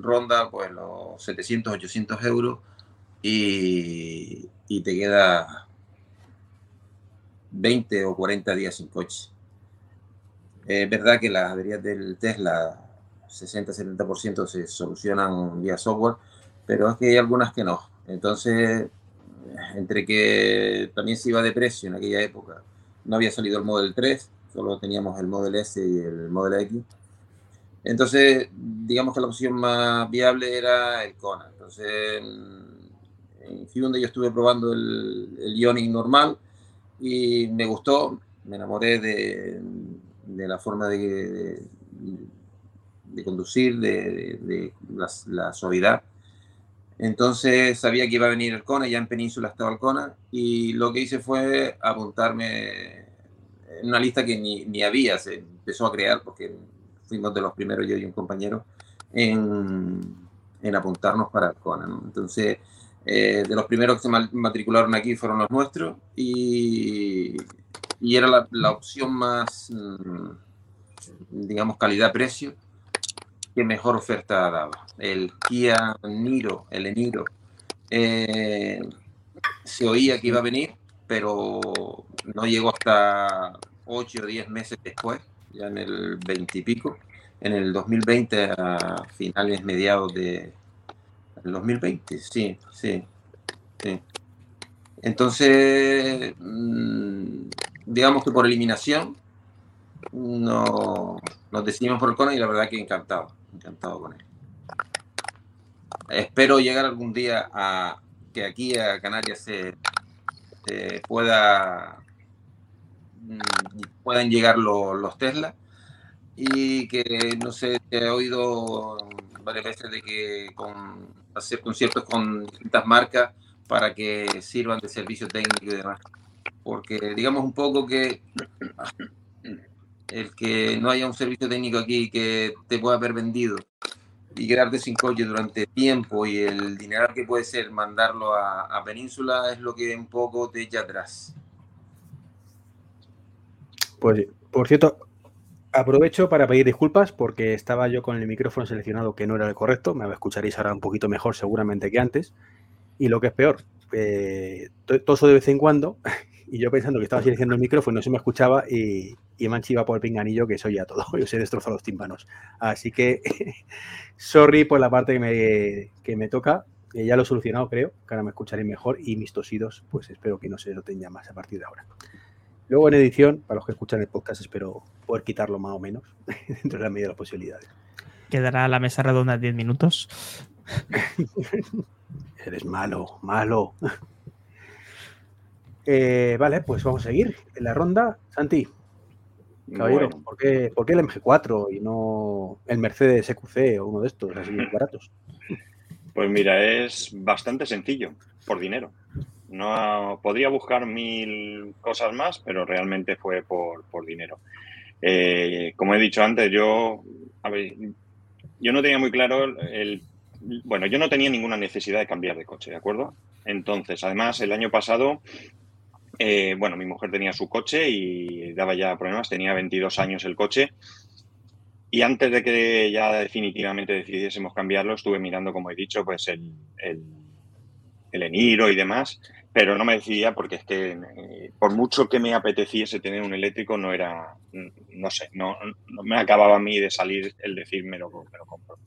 ronda pues los 700, 800 euros y, te queda 20 o 40 días sin coche. Es verdad que las averías del Tesla 60-70% se solucionan vía software, pero es que hay algunas que no. Entonces, entre que también se iba de precio en aquella época, no había salido el Model 3, solo teníamos el Model S y el Model X entonces, digamos que la opción más viable era el Kona. Entonces, en Hyundai yo estuve probando el, el Ioniq normal y me gustó, me enamoré de, la forma de, de, conducir, de, la, suavidad. Entonces sabía que iba a venir el Kona, ya en Península estaba el Kona, y lo que hice fue apuntarme en una lista que ni, ni había, se empezó a crear porque fuimos de los primeros, yo y un compañero, en, en apuntarnos para Arcona. Entonces, eh, de los primeros que se matricularon aquí fueron los nuestros y, y era la, opción más, mm, digamos, calidad-precio que mejor oferta daba. El Kia Niro, el Eniro, eh, se oía que iba a venir, pero no llegó hasta 8 o 10 meses después ya en el 20 y pico, en el 2020 a finales, mediados de... El 2020, sí, sí, sí. Entonces, mm, digamos que por eliminación, no, nos decidimos por el Kona y la verdad que encantado, encantado con él. Espero llegar algún día a que aquí a Canarias se, pueda Mm, puedan llegar los Tesla y que no sé, he oído varias veces de que con, hacer conciertos con distintas marcas para que sirvan de servicio técnico y demás. Porque digamos un poco que el que no haya un servicio técnico aquí que te pueda haber vendido y quedarte sin coche durante tiempo y el dinero que puede ser mandarlo a, Península es lo que un poco te echa atrás. Pues, por cierto, aprovecho para pedir disculpas porque estaba yo con el micrófono seleccionado que no era el correcto. Me escucharéis ahora un poquito mejor seguramente que antes. Y lo que es peor, eh, toso de vez en cuando y yo pensando que estaba seleccionando el micrófono no se me escuchaba y, y me han por el pinganillo que soy ya todo. Yo se destrozado los tímpanos. Así que, sorry por la parte que me, que me toca. Eh, ya lo he solucionado, creo, que ahora me escucharé mejor y mis tosidos, pues espero que no se lo tenga más a partir de ahora. Luego en edición, para los que escuchan el podcast, espero poder quitarlo más o menos, dentro de la medida de las posibilidades. Quedará la mesa redonda 10 minutos. Eres malo, malo. Eh, vale, pues vamos a seguir en la ronda. Santi, caballero, ¿por, qué, ¿por, qué, el MG4 y no el Mercedes EQC o uno de estos así baratos? Pues mira, es bastante sencillo, por dinero. No podría buscar mil cosas más, pero realmente fue por, dinero. Eh, como he dicho antes, yo, a ver, yo no tenía muy claro el, bueno, yo no tenía ninguna necesidad de cambiar de coche, ¿de acuerdo? Entonces, además, el año pasado, eh, bueno, mi mujer tenía su coche y daba ya problemas, tenía 22 años el coche. Y antes de que ya definitivamente decidiésemos cambiarlo, estuve mirando, como he dicho, pues el, el, el Eniro y demás pero no me decidía porque es que eh, por mucho que me apeteciese tener un eléctrico no era, no sé, no, me acababa a mí de salir el decir me lo, compro.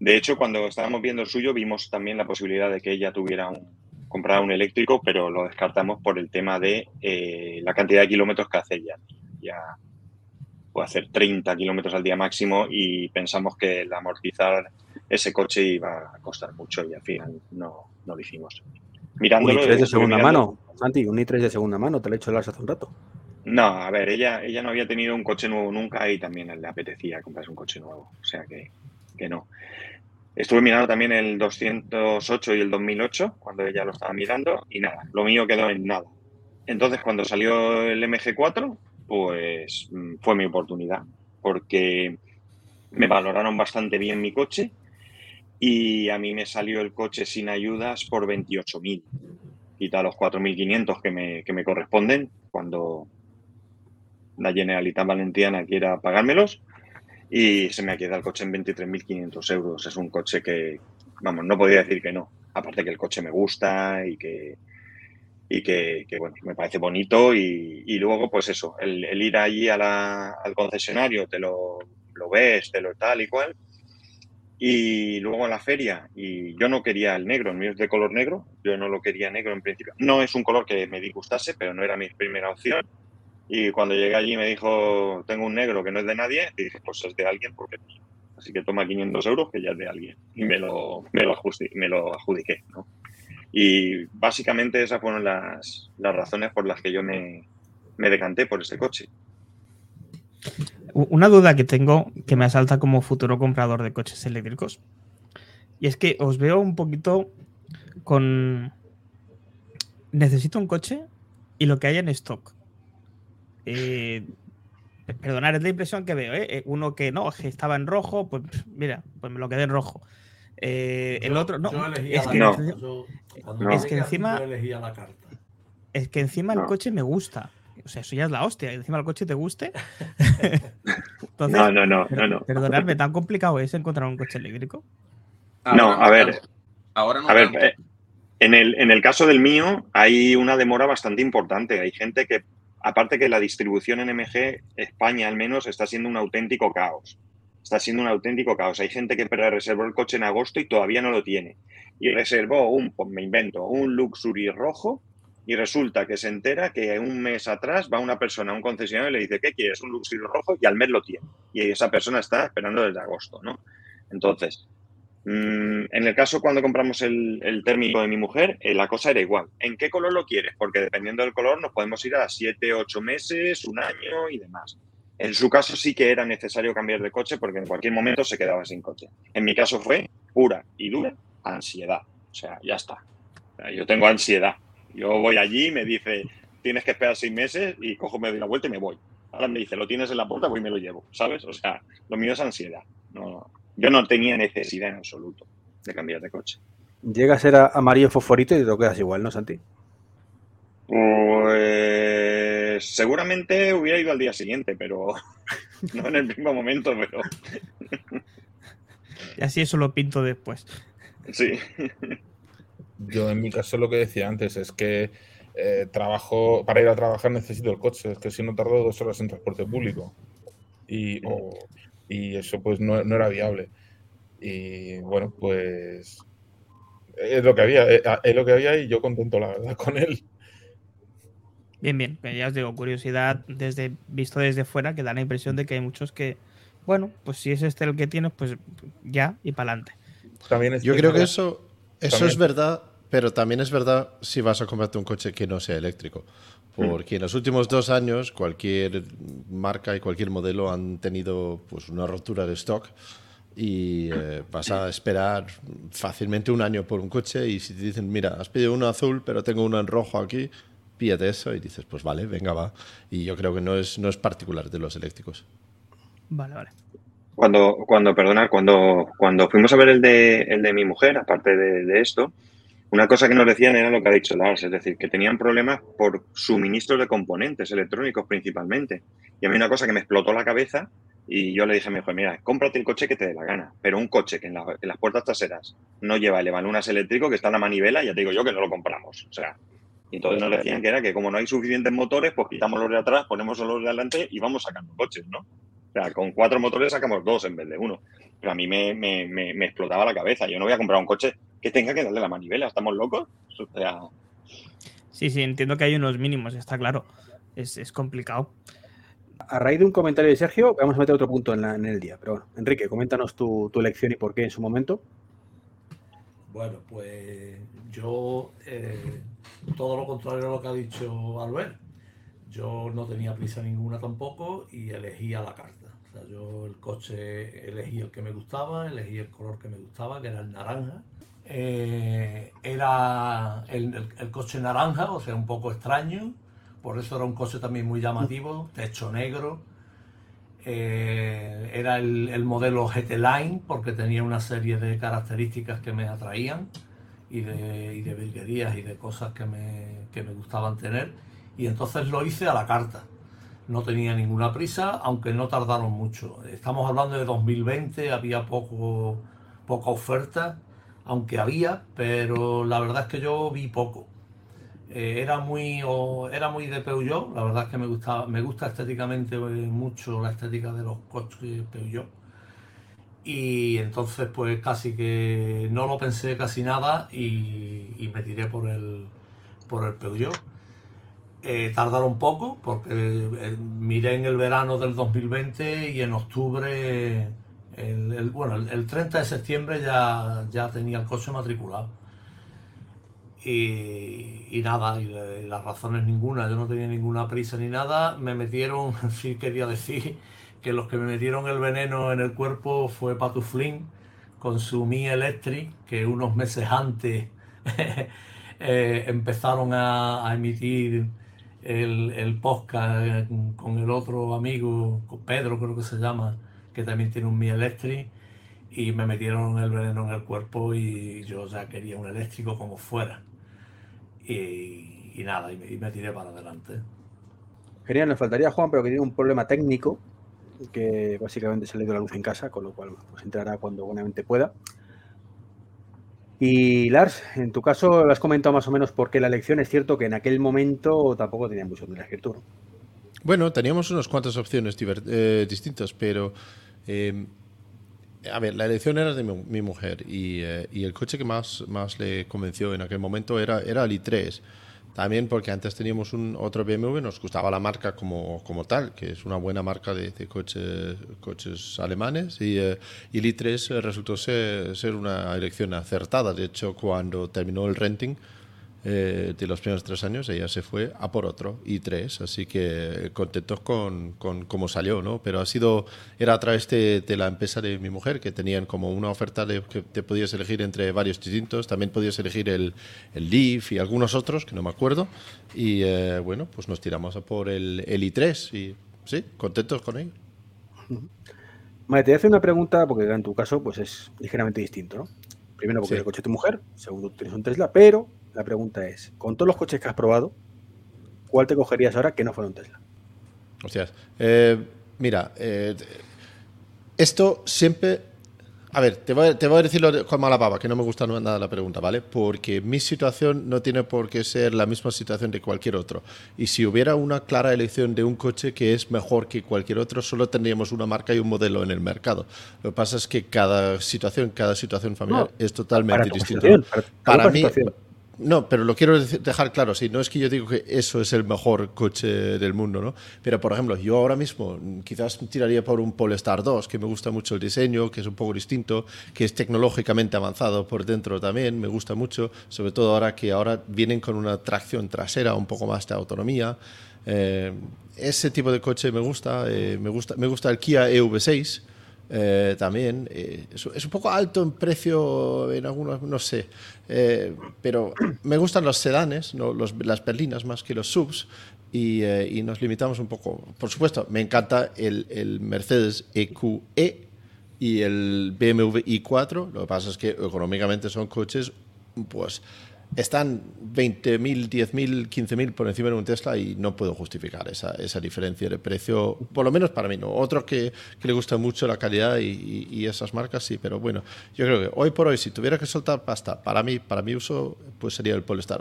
De hecho, cuando estábamos viendo el suyo vimos también la posibilidad de que ella tuviera un, comprara un eléctrico, pero lo descartamos por el tema de eh, la cantidad de kilómetros que hace ella. Ya puede hacer 30 kilómetros al día máximo y pensamos que el amortizar ese coche iba a costar mucho y al final no, no lo hicimos. Mirándolo. Un i3 de segunda mano, Santi, un i3 de segunda mano, te lo he hecho hace un rato. No, a ver, ella, ella no había tenido un coche nuevo nunca y también le apetecía comprarse un coche nuevo. O sea que, que no. Estuve mirando también el 208 y el 2008 cuando ella lo estaba mirando y nada, lo mío quedó en nada. Entonces, cuando salió el MG4, pues mm, fue mi oportunidad porque me valoraron bastante bien mi coche y a mí me salió el coche sin ayudas por 28.000. Quita los 4.500 que me, que me corresponden cuando la Generalitat Valentiana quiera pagármelos y se me ha quedado el coche en 23.500 euros. Es un coche que, vamos, no podía decir que no. Aparte que el coche me gusta y que, y que, bueno, me parece bonito y, y luego pues eso, el, ir allí a la, al concesionario, te lo, lo ves, te lo tal y cual, y luego en la feria, y yo no quería el negro, el mío es de color negro, yo no lo quería negro en principio. No es un color que me disgustase, pero no era mi primera opción. Y cuando llegué allí me dijo, tengo un negro que no es de nadie, y dije, pues es de alguien porque Así que toma 500 euros que ya es de alguien. Y me lo, me lo, me lo adjudiqué. Y básicamente esas fueron las, las razones por las que yo me, me decanté por ese coche. Una duda que tengo que me asalta como futuro comprador de coches eléctricos. Y es que os veo un poquito con. Necesito un coche y lo que hay en stock. Eh, perdonar, es la impresión que veo. ¿eh? eh uno que no, que estaba en rojo, pues mira, pues me lo quedé en rojo. Eh, el otro, no. Es que, es que encima. Es que encima el coche me gusta. O sea, eso ya es la hostia. Encima el coche te guste. no, no, no, no, no. Perdonadme, ¿tan complicado es encontrar un coche eléctrico? no, a ver. Ahora no. A ver, en el, en el caso del mío hay una demora bastante importante. Hay gente que, aparte que la distribución en MG, España al menos, está siendo un auténtico caos. Está siendo un auténtico caos. Hay gente que reservó el coche en agosto y todavía no lo tiene. Y reservó un, pues me invento, un Luxury rojo y resulta que se entera que un mes atrás va una persona a un concesionario y le dice, ¿qué quieres? Un Luxury rojo y al mes lo tiene. Y esa persona está esperando desde agosto, ¿no? Entonces, en el caso cuando compramos el, térmico de mi mujer, eh, la cosa era igual. ¿En qué color lo quieres? Porque dependiendo del color nos podemos ir a 7, 8 meses, un año y demás. En su caso sí que era necesario cambiar de coche porque en cualquier momento se quedaba sin coche. En mi caso fue pura y dura ansiedad. O sea, ya está. yo tengo ansiedad yo voy allí me dice, tienes que esperar seis meses y cojo, me doy la vuelta y me voy. Ahora me dice, lo tienes en la puerta, voy y me lo llevo, ¿sabes? O sea, lo mío es ansiedad. No, yo no tenía necesidad en absoluto de cambiar de coche. Llega a ser amarillo fosforito y te lo quedas igual, ¿no, Santi? Pues seguramente hubiera ido al día siguiente, pero no en el mismo momento, pero... y así eso lo pinto después. Sí. Yo en mi caso lo que decía antes es que eh, trabajo, para ir a trabajar necesito el coche, es que si no tardo dos horas en transporte público. Y, y eso pues no, era viable. Y bueno, pues es lo que había, eh, es lo que había y yo contento la verdad con él. Bien, bien, ya os digo, curiosidad desde visto desde fuera que da la impresión de que hay muchos que, bueno, pues si es este el que tienes, pues ya y para adelante. Yo creo que eso, eso es verdad, pero también es verdad si vas a comprarte un coche que no sea eléctrico. Porque en los últimos dos años cualquier marca y cualquier modelo han tenido pues, una rotura de stock y eh, vas a esperar fácilmente un año por un coche y si te dicen, mira, has pedido uno azul pero tengo uno en rojo aquí, píllate eso y dices, pues vale, venga, va. Y yo creo que no es, no es particular de los eléctricos. Vale, vale. Cuando, cuando, perdona, cuando, cuando fuimos a ver el de, el de mi mujer, aparte de, esto, una cosa que nos decían era lo que ha dicho Lars, es decir, que tenían problemas por suministro de componentes electrónicos principalmente. Y a mí una cosa que me explotó la cabeza y yo le dije a mi mujer, mira, cómprate el coche que te dé la gana, pero un coche que en, las puertas traseras no lleva el evalunas eléctrico, que está en la manivela, ya te digo yo que no lo compramos. O sea, y entonces nos decían que era que como no hay suficientes motores, pues quitamos los de atrás, ponemos los de adelante y vamos sacando coches, ¿no? O sea, con cuatro motores sacamos dos en vez de uno. Pero a mí me, me, explotaba la cabeza. Yo no voy a comprar un coche que tenga que darle la manivela. ¿Estamos locos? O sea... Sí, sí, entiendo que hay unos mínimos, está claro. Es, complicado. A raíz de un comentario de Sergio, vamos a meter otro punto en, en el día. Pero bueno, Enrique, coméntanos tu, tu, elección y por qué en su momento. Bueno, pues yo eh, todo lo contrario a lo que ha dicho Albert. Yo no tenía prisa ninguna tampoco y elegía la carta. O sea, yo el coche elegí el que me gustaba, elegí el color que me gustaba, que era el naranja. Eh, era el, coche naranja, o sea, un poco extraño. Por eso era un coche también muy llamativo, techo negro. Eh, era el, modelo GT Line porque tenía una serie de características que me atraían y de, y de y de cosas que me, que me gustaban tener y entonces lo hice a la carta. No tenía ninguna prisa, aunque no tardaron mucho. Estamos hablando de 2020, había poco, poca oferta, aunque había, pero la verdad es que yo vi poco. Eh, era, muy, era muy de Peugeot, la verdad es que me, gusta, me gusta estéticamente mucho la estética de los coches Peugeot. Y entonces pues casi que no lo pensé casi nada y, y me tiré por el, por el Peugeot. Eh, tardaron poco porque eh, miré en el verano del 2020 y en octubre, el, bueno, el, 30 de septiembre ya, ya tenía el coche matriculado. Y, nada, y, las razones ninguna, yo no tenía ninguna prisa ni nada. Me metieron, sí quería decir que los que me metieron el veneno en el cuerpo fue Patuflin con su Mi Electric, que unos meses antes eh, empezaron a emitir el, el podcast con el otro amigo, con Pedro creo que se llama, que también tiene un Mi Electric, y me metieron el veneno en el cuerpo y yo ya quería un eléctrico como fuera. Y, y nada, y me, tiré para adelante. Genial, nos faltaría Juan, pero que tiene un problema técnico que básicamente se le dio la luz en casa, con lo cual pues, entrará cuando buenamente pueda. Y Lars, en tu caso, lo has comentado más o menos por qué la elección. Es cierto que en aquel momento tampoco tenía mucho de la escritura. Bueno, teníamos unas cuantas opciones eh, distintas, pero eh, a ver, la elección era de mi, mujer eh, y, el coche que más, más le convenció en aquel momento era, era el i3. También porque antes teníamos un otro BMW, nos gustaba la marca como, como tal, que es una buena marca de, coches, coches alemanes, y, eh, y el i3 resultó ser, ser, una elección acertada. De hecho, cuando terminó el renting, eh, de los primeros tres años, ella se fue a por otro, y tres, así que contentos con, con cómo salió, ¿no? Pero ha sido, era a través de, la empresa de mi mujer, que tenían como una oferta de que te podías elegir entre varios distintos, también podías elegir el, el Leaf y algunos otros, que no me acuerdo, y eh, bueno, pues nos tiramos a por el, el i3, y sí, contentos con ello. Vale, te voy a hacer una pregunta, porque en tu caso pues es ligeramente distinto, ¿no? Primero porque el coche de tu mujer, segundo tienes un Tesla, pero la pregunta es, con todos los coches que has probado, ¿cuál te cogerías ahora que no fuera un Tesla? Hostias. Eh, mira, eh, esto siempre... A ver, te voy, te voy a decirlo con mala baba, que no me gusta nada la pregunta, ¿vale? Porque mi situación no tiene por qué ser la misma situación de cualquier otro. Y si hubiera una clara elección de un coche que es mejor que cualquier otro, solo tendríamos una marca y un modelo en el mercado. Lo que pasa es que cada situación, cada situación familiar es totalmente distinta. Para, mí, no, pero lo quiero dejar claro, sí, no es que yo digo que eso es el mejor coche del mundo, ¿no? Pero, por ejemplo, yo ahora mismo quizás tiraría por un Polestar 2, que me gusta mucho el diseño, que es un poco distinto, que es tecnológicamente avanzado por dentro también, me gusta mucho, sobre todo ahora que ahora vienen con una tracción trasera, un poco más de autonomía. Eh, ese tipo de coche me gusta, eh, me gusta, me gusta el Kia EV6, eh, también. Eh, es, un poco alto en precio en algunos, no sé. Eh, pero me gustan los sedanes, ¿no? las berlinas más que los subs. Y, nos limitamos un poco. Por supuesto, me encanta el, el Mercedes EQE e y el BMW i4. Lo que pasa es que económicamente son coches, pues están 20.000, 10.000, 15.000 por encima de un Tesla y no puedo justificar esa, esa diferencia de precio, por lo menos para mí no. Otros que, que le gusta mucho la calidad y, y, esas marcas sí, pero bueno, yo creo que hoy por hoy, si tuviera que soltar pasta para mí, para mi uso, pues sería el Polestar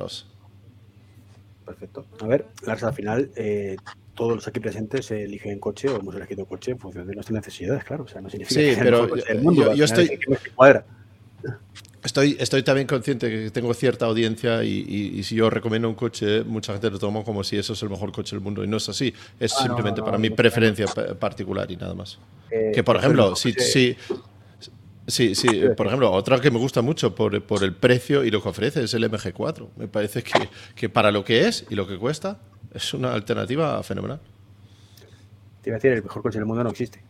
Perfecto. A ver, Lars, al final, eh, todos los aquí presentes eligen coche o hemos elegido coche en función de nuestras necesidades, claro. O sea, no significa sí, pero yo, yo estoy... Estoy, estoy también consciente que tengo cierta audiencia y, si yo recomiendo un coche, mucha gente lo toma como si eso es el mejor coche del mundo y no es así. Es ah, simplemente para mi preferencia particular y nada más. Eh, que por ejemplo, si, si, Sí, sí, por ejemplo, otra que me gusta mucho por, por, el precio y lo que ofrece es el MG4. Me parece que, que, para lo que es y lo que cuesta es una alternativa fenomenal. Te iba a decir, el mejor coche del mundo no existe.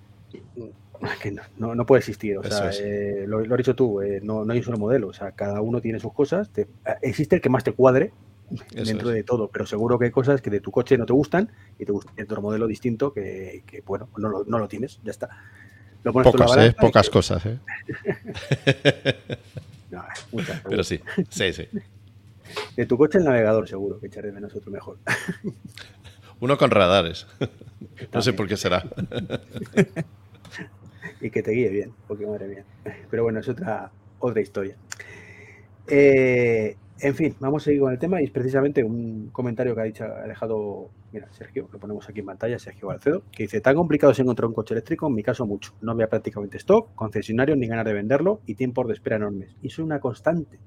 No, no, puede existir. O sea, eh, lo, has dicho tú, eh, no, no, hay un solo modelo. O sea, cada uno tiene sus cosas. Eh, existe el que más te cuadre dentro de todo, pero seguro que hay cosas que de tu coche no te gustan y te gusta otro modelo distinto que, que bueno, no lo, no lo, tienes, ya está. pocas, pocas cosas, ¿eh? no, muchas. Pero sí, sí, sí. De tu coche el navegador, seguro, que echaré menos otro mejor. Uno con radares. No sé por qué será y que te guíe bien, porque madre mía. Pero bueno, es otra, otra historia. Eh, en fin, vamos a seguir con el tema y es precisamente un comentario que ha dicho, ha dejado, mira, Sergio, lo ponemos aquí en pantalla, Sergio Balcedo, que dice, tan complicado es encontrar un coche eléctrico, en mi caso mucho. No había prácticamente stock, concesionario, ni ganas de venderlo y tiempos de espera enormes. Y es una constante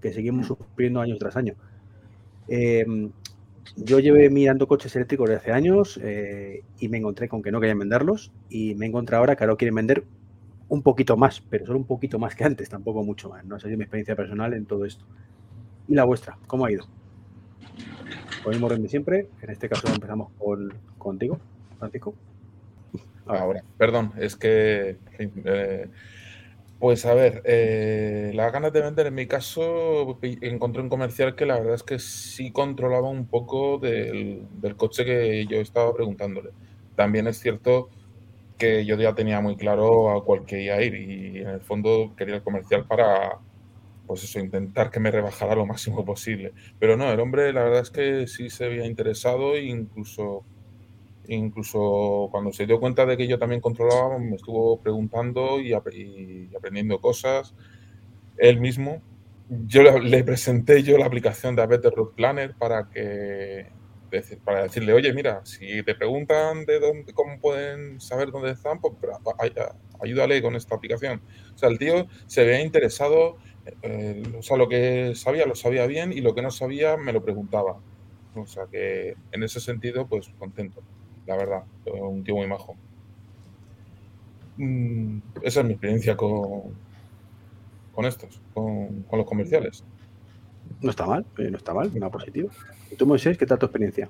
que seguimos sufriendo año tras año. Eh, yo llevé mirando coches eléctricos desde hace años eh, y me encontré con que no querían venderlos y me encontré ahora que ahora quieren vender un poquito más, pero solo un poquito más que antes, tampoco mucho más. No sé si mi experiencia personal en todo esto. ¿Y la vuestra? ¿Cómo ha ido? Con el siempre. En este caso empezamos con, contigo, Francisco. Ahora, perdón, es que eh, pues a ver, eh, las ganas de vender, en mi caso, encontré un comercial que la verdad es que sí controlaba un poco del, coche que yo estaba preguntándole. También es cierto que yo ya tenía muy claro a cuál quería ir y en el fondo quería el comercial para, pues eso, intentar que me rebajara lo máximo posible. Pero no, el hombre la verdad es que sí se había interesado e incluso Incluso cuando se dio cuenta de que yo también controlaba, me estuvo preguntando y, aprendiendo cosas. Él mismo, yo le, presenté yo la aplicación de Better Route Planner para que para decirle, oye, mira, si te preguntan de dónde, cómo pueden saber dónde están, pues ayúdale con esta aplicación. O sea, el tío se veía interesado, eh, o sea, lo que sabía lo sabía bien y lo que no sabía me lo preguntaba. O sea que en ese sentido, pues contento la verdad. Un tío muy majo. Mm, esa es mi experiencia con, con estos, con, los comerciales. No está mal, eh, no está mal, una positiva. ¿Y tú, Moisés, qué tal tu experiencia?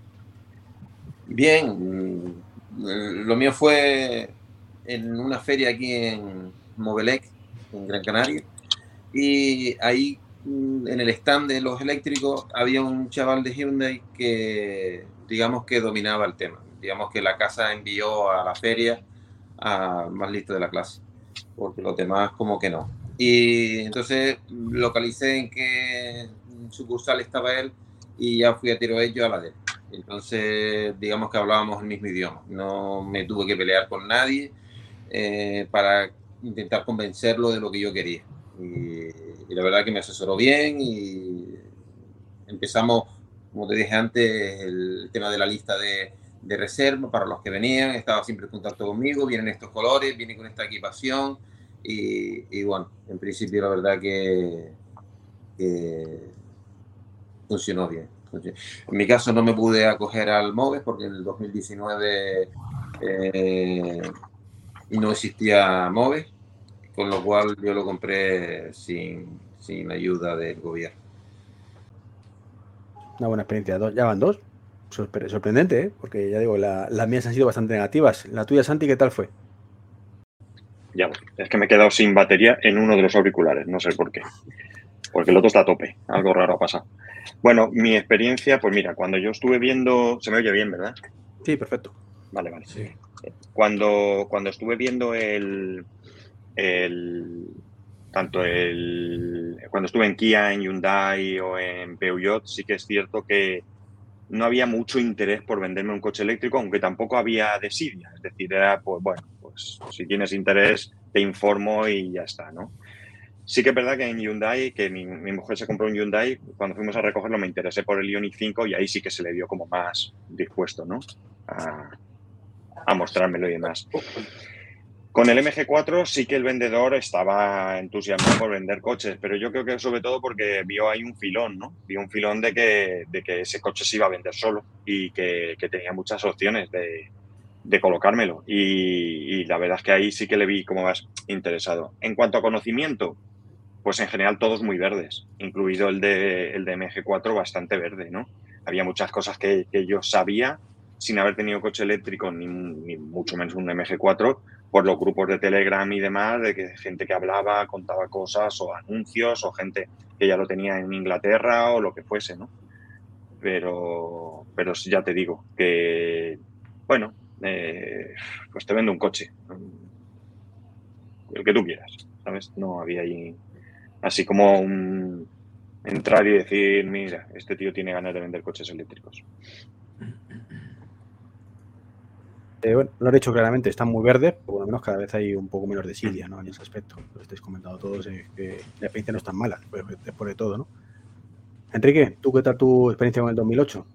Bien, mm, lo mío fue en una feria aquí en Movelec, en Gran Canaria, y ahí mm, en el stand de los eléctricos había un chaval de Hyundai que digamos que dominaba el tema digamos que la casa envió a la feria a más listo de la clase, porque los demás como que no. Y entonces localicé en qué sucursal estaba él y ya fui a tiro ello a la de él. Entonces, digamos que hablábamos el mismo idioma. No me tuve que pelear con nadie eh, para intentar convencerlo de lo que yo quería. Y, y, la verdad que me asesoró bien y empezamos, como te dije antes, el tema de la lista de, de reserva para los que venían, estaba siempre en contacto conmigo, vienen estos colores, vienen con esta equipación y, bueno, en principio la verdad que, funcionó bien. En mi caso no me pude acoger al MOVES porque en el 2019 eh, no existía MOVES, con lo cual yo lo compré sin, sin ayuda del gobierno. Una buena experiencia, ya van dos sorprendente, ¿eh? porque ya digo, las mías han sido bastante negativas. La tuya, Santi, ¿qué tal fue? ya Es que me he quedado sin batería en uno de los auriculares, no sé por qué. Porque el otro está a tope, algo raro ha pasado. Bueno, mi experiencia, pues mira, cuando yo estuve viendo, se me oye bien, ¿verdad? Sí, perfecto. Vale, vale. Cuando, cuando estuve viendo el, el, tanto el, cuando estuve en Kia, en Hyundai o en Peugeot, sí que es cierto que no había mucho interés por venderme un coche eléctrico, aunque tampoco había desidia. Es decir, era, pues bueno, pues si tienes interés, te informo y ya está, ¿no? Sí que es verdad que en Hyundai, que mi, mujer se compró un Hyundai, cuando fuimos a recogerlo me interesé por el Ioniq 5 y ahí sí que se le dio como más dispuesto, ¿no? A, a mostrármelo y demás. Con el MG4 sí que el vendedor estaba entusiasmado por vender coches, pero yo creo que sobre todo porque vio ahí un filón, ¿no? Vio un filón de que, de que ese coche se iba a vender solo y que, tenía muchas opciones de, colocármelo. Y, la verdad es que ahí sí que le vi como más interesado. En cuanto a conocimiento, pues en general todos muy verdes, incluido el de, el de MG4 bastante verde, ¿no? Había muchas cosas que, yo sabía sin haber tenido coche eléctrico, ni mucho menos un MG4, por los grupos de Telegram y demás, de que gente que hablaba, contaba cosas o anuncios o gente que ya lo tenía en Inglaterra o lo que fuese, ¿no? Pero, pero ya te digo que, bueno, eh, pues te vendo un coche, el que tú quieras, ¿sabes? No había ahí así como un entrar y decir, mira, este tío tiene ganas de vender coches eléctricos. Eh, bueno, lo he dicho claramente, están muy verdes, por lo menos cada vez hay un poco menos de silia ¿no? en ese aspecto. Lo estáis comentando todos, eh, que la experiencia no es tan mala, después de todo, ¿no? Enrique, ¿tú qué tal tu experiencia con el 2008?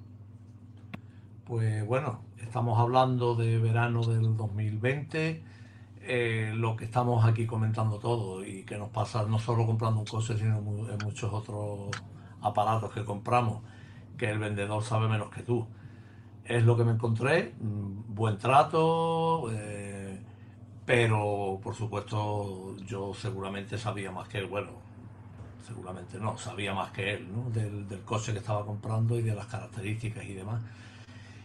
Pues bueno, estamos hablando de verano del 2020, eh, lo que estamos aquí comentando todo y que nos pasa no solo comprando un coche, sino en muchos otros aparatos que compramos, que el vendedor sabe menos que tú es lo que me encontré, mm, buen trato, eh, pero por supuesto yo seguramente sabía más que él, bueno, seguramente no, sabía más que él, ¿no? del, coche que estaba comprando y de las características y demás.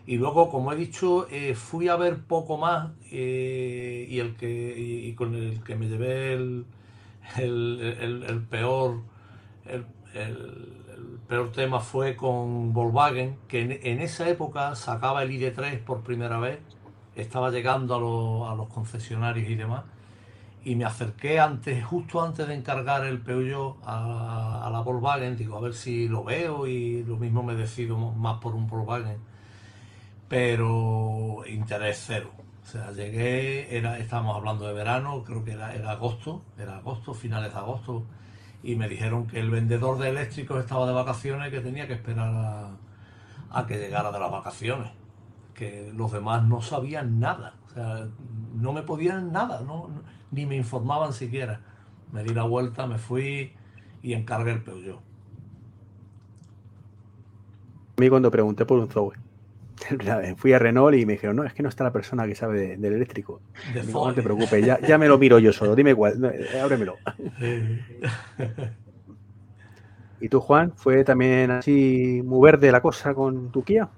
Y luego, como he dicho, eh, fui a ver poco más eh, y, el que, y, con el que me llevé el, el, peor, el, peor tema fue con Volkswagen, que en, esa época sacaba el ID3 por primera vez, estaba llegando a, los concesionarios y demás, y me acerqué antes, justo antes de encargar el Peugeot a, la Volkswagen, digo, a ver si lo veo y lo mismo me decido más por un Volkswagen, pero interés cero. O sea, llegué, era, estábamos hablando de verano, creo que era, era agosto, era agosto, finales de agosto, y me dijeron que el vendedor de eléctricos estaba de vacaciones y que tenía que esperar a, que llegara de las vacaciones. Que los demás no sabían nada, o sea, no me podían nada, no, ni me informaban siquiera. Me di la vuelta, me fui y encargué el Peugeot. A mí cuando pregunté por un Zoe, Fui a Renault y me dijeron, no, es que no está la persona que sabe del eléctrico. no te preocupes, ya, ya, me lo miro yo solo, dime cuál, eh, ábremelo. ¿Y tú, Juan, fue también así muy verde la cosa con tu Kia?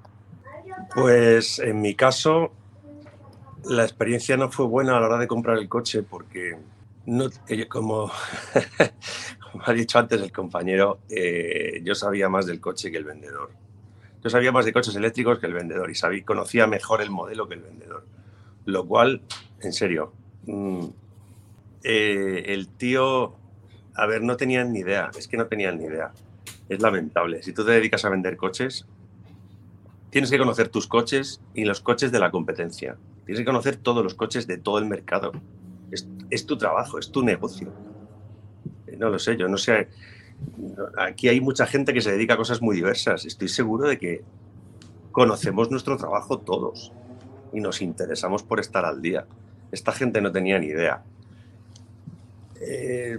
Pues en mi caso, la experiencia no fue buena a la hora de comprar el coche porque, no, como, ha dicho antes el compañero, eh, yo sabía más del coche que el vendedor. Yo sabía más de coches eléctricos que el vendedor y sabía, conocía mejor el modelo que el vendedor. Lo cual, en serio, mm, eh, el tío, a ver, no tenían ni idea, es que no tenían ni idea. Es lamentable. Si tú te dedicas a vender coches, tienes que conocer tus coches y los coches de la competencia. Tienes que conocer todos los coches de todo el mercado. Es, es tu trabajo, es tu negocio. Eh, no lo sé, yo no sé aquí hay mucha gente que se dedica a cosas muy diversas. Estoy seguro de que conocemos nuestro trabajo todos y nos interesamos por estar al día. Esta gente no tenía ni idea. Eh,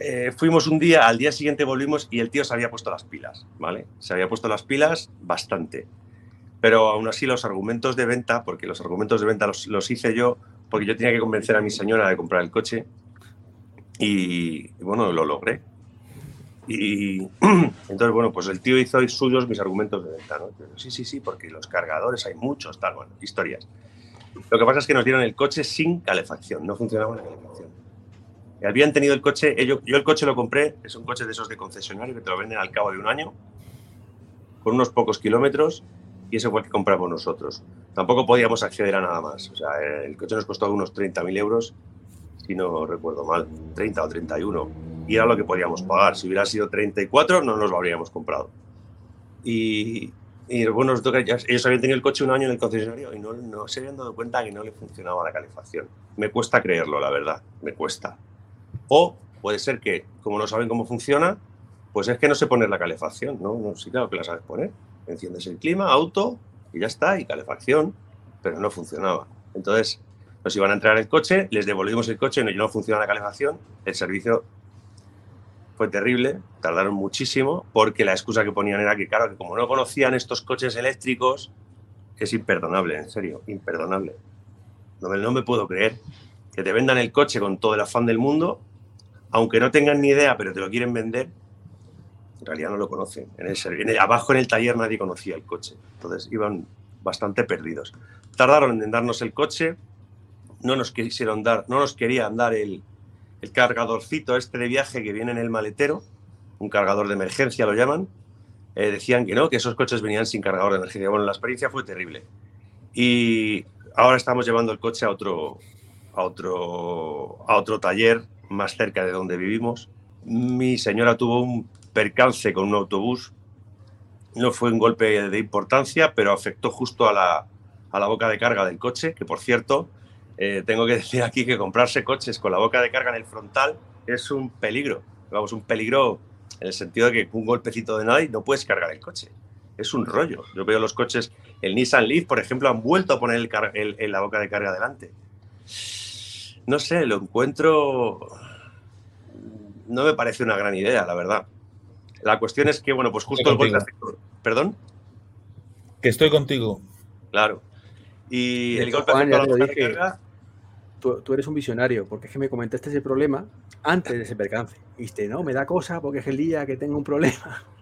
eh, fuimos un día, al día siguiente volvimos y el tío se había puesto las pilas, ¿vale? Se había puesto las pilas bastante. Pero aún así los argumentos de venta, porque los argumentos de venta los, los hice yo, porque yo tenía que convencer a mi señora de comprar el coche y bueno, lo logré. Y entonces, bueno, pues el tío hizo suyos mis argumentos de venta, ¿no? sí, sí, sí, porque los cargadores hay muchos, tal, bueno, historias. Lo que pasa es que nos dieron el coche sin calefacción, no funcionaba la calefacción. habían tenido el coche, yo, yo el coche lo compré, es un coche de esos de concesionario que te lo venden al cabo de un año, con unos pocos kilómetros, y ese fue el que compramos nosotros. Tampoco podíamos acceder a nada más. O sea, el coche nos costó unos 30.000 euros, si no recuerdo mal, 30 o 31. Y era lo que podíamos pagar. Si hubiera sido 34, no nos lo habríamos comprado. Y, y bueno, ellos habían tenido el coche un año en el concesionario y no, no se habían dado cuenta que no le funcionaba la calefacción. Me cuesta creerlo, la verdad, me cuesta. O puede ser que, como no saben cómo funciona, pues es que no se pone la calefacción, ¿no? no sí, claro que la sabes poner. Enciendes el clima, auto, y ya está, y calefacción, pero no funcionaba. Entonces, nos iban a entrar el coche, les devolvimos el coche, no, no funciona la calefacción, el servicio fue terrible, tardaron muchísimo, porque la excusa que ponían era que, claro, que como no conocían estos coches eléctricos, es imperdonable, en serio, imperdonable. No me, no me puedo creer que te vendan el coche con todo el afán del mundo, aunque no tengan ni idea, pero te lo quieren vender, en realidad no lo conocen. En el, abajo en el taller nadie conocía el coche, entonces iban bastante perdidos. Tardaron en darnos el coche, no nos quisieron dar, no nos querían dar el, el cargadorcito este de viaje que viene en el maletero, un cargador de emergencia lo llaman, eh, decían que no, que esos coches venían sin cargador de emergencia. Bueno, la experiencia fue terrible. Y ahora estamos llevando el coche a otro, a otro, a otro taller más cerca de donde vivimos. Mi señora tuvo un percance con un autobús. No fue un golpe de importancia, pero afectó justo a la, a la boca de carga del coche, que por cierto, eh, tengo que decir aquí que comprarse coches con la boca de carga en el frontal es un peligro. Vamos, un peligro en el sentido de que un golpecito de nada y no puedes cargar el coche. Es un rollo. Yo veo los coches, el Nissan Leaf, por ejemplo, han vuelto a poner el, la boca de carga delante. No sé, lo encuentro. No me parece una gran idea, la verdad. La cuestión es que, bueno, pues justo el golpe. ¿Perdón? Que estoy contigo. Claro. Y el golpe a la boca de carga tú, eres un visionario, porque es que me comentaste ese problema antes de ese percance. Y dijiste, no, me da cosa porque es el día que tengo un problema.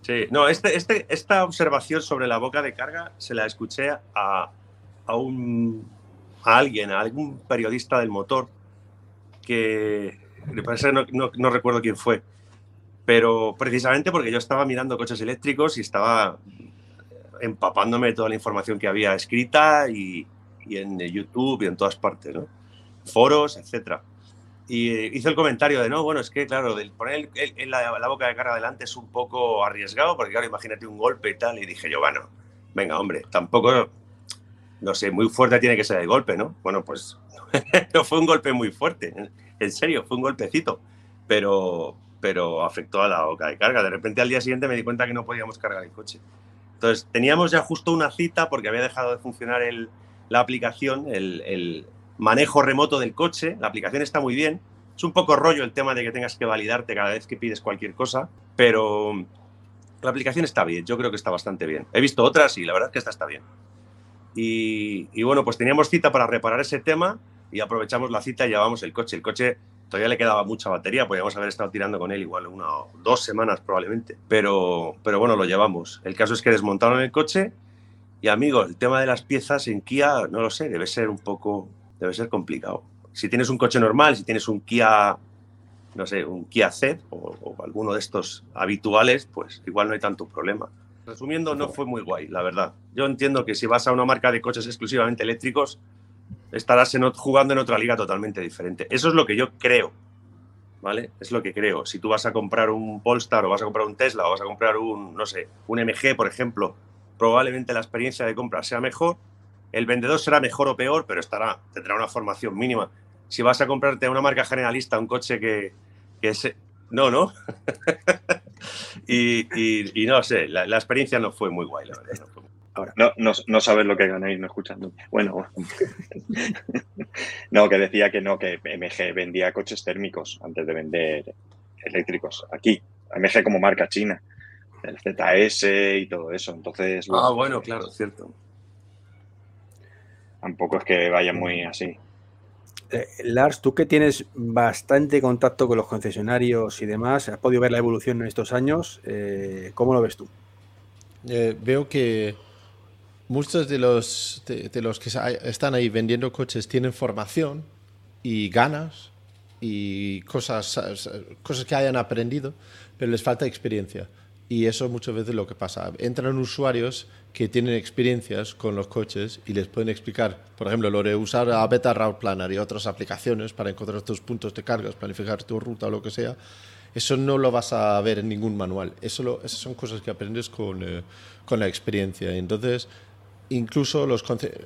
Sí, no, este, este, esta observación sobre la boca de carga se la escuché a, a, un, alguien, a algún periodista del motor, que me parece, no recuerdo quién fue, pero precisamente porque yo estaba mirando coches eléctricos y estaba empapándome de toda la información que había escrita y, y en YouTube y en todas partes, ¿no? Foros, etcétera. Y eh, hizo el comentario de, no, bueno, es que, claro, del poner el, la, boca de carga adelante es un poco arriesgado, porque, claro, imagínate un golpe y tal. Y dije yo, bueno, venga, hombre, tampoco, no sé, muy fuerte tiene que ser el golpe, ¿no? Bueno, pues no fue un golpe muy fuerte, en serio, fue un golpecito, pero, pero afectó a la boca de carga. De repente al día siguiente me di cuenta que no podíamos cargar el coche. Entonces, teníamos ya justo una cita porque había dejado de funcionar el, la aplicación, el, manejo remoto del coche. La aplicación está muy bien. Es un poco rollo el tema de que tengas que validarte cada vez que pides cualquier cosa, pero la aplicación está bien. Yo creo que está bastante bien. He visto otras y la verdad es que esta está bien. Y, bueno, pues teníamos cita para reparar ese tema y aprovechamos la cita y llevamos el coche. El coche todavía le quedaba mucha batería, podríamos haber estado tirando con él igual una o dos semanas probablemente, pero, bueno, lo llevamos. El caso es que desmontaron el coche y amigo, el tema de las piezas en Kia, no lo sé, debe ser un poco, debe ser complicado. Si tienes un coche normal, si tienes un Kia, no sé, un Kia Z o, alguno de estos habituales, pues igual no hay tanto problema. Resumiendo, no fue muy guay, la verdad. Yo entiendo que si vas a una marca de coches exclusivamente eléctricos, estarás jugando en otra liga totalmente diferente. Eso es lo que yo creo, ¿vale? Es lo que creo. Si tú vas a comprar un Polestar o vas a comprar un Tesla o vas a comprar un, no sé, un MG, por ejemplo, probablemente la experiencia de compra sea mejor, el vendedor será mejor o peor, pero estará, tendrá una formación mínima. Si vas a comprarte una marca generalista un coche que, que es... No, ¿no? y, y, no sé, la, experiencia no fue muy guay, la verdad. Ahora. No, no, no, sabes lo que ganáis no escuchando. Bueno, no, que decía que no, que MG vendía coches térmicos antes de vender eléctricos aquí. MG como marca china el ZS y todo eso. Entonces. Ah, bueno, claro, cierto. Tampoco es que vaya muy así. Eh, Lars, tú que tienes bastante contacto con los concesionarios y demás, has podido ver la evolución en estos años, eh, ¿cómo lo ves tú? Eh, veo que muchos de los, de, los que están ahí vendiendo coches tienen formación y ganas y cosas, cosas que hayan aprendido, pero les falta experiencia. Y eso muchas veces es lo que pasa. Entran usuarios que tienen experiencias con los coches y les pueden explicar, por ejemplo, lo de usar a Beta Route Planner y otras aplicaciones para encontrar tus puntos de cargas, planificar tu ruta o lo que sea. Eso no lo vas a ver en ningún manual. Eso esas son cosas que aprendes con, eh, con la experiencia. Entonces, incluso los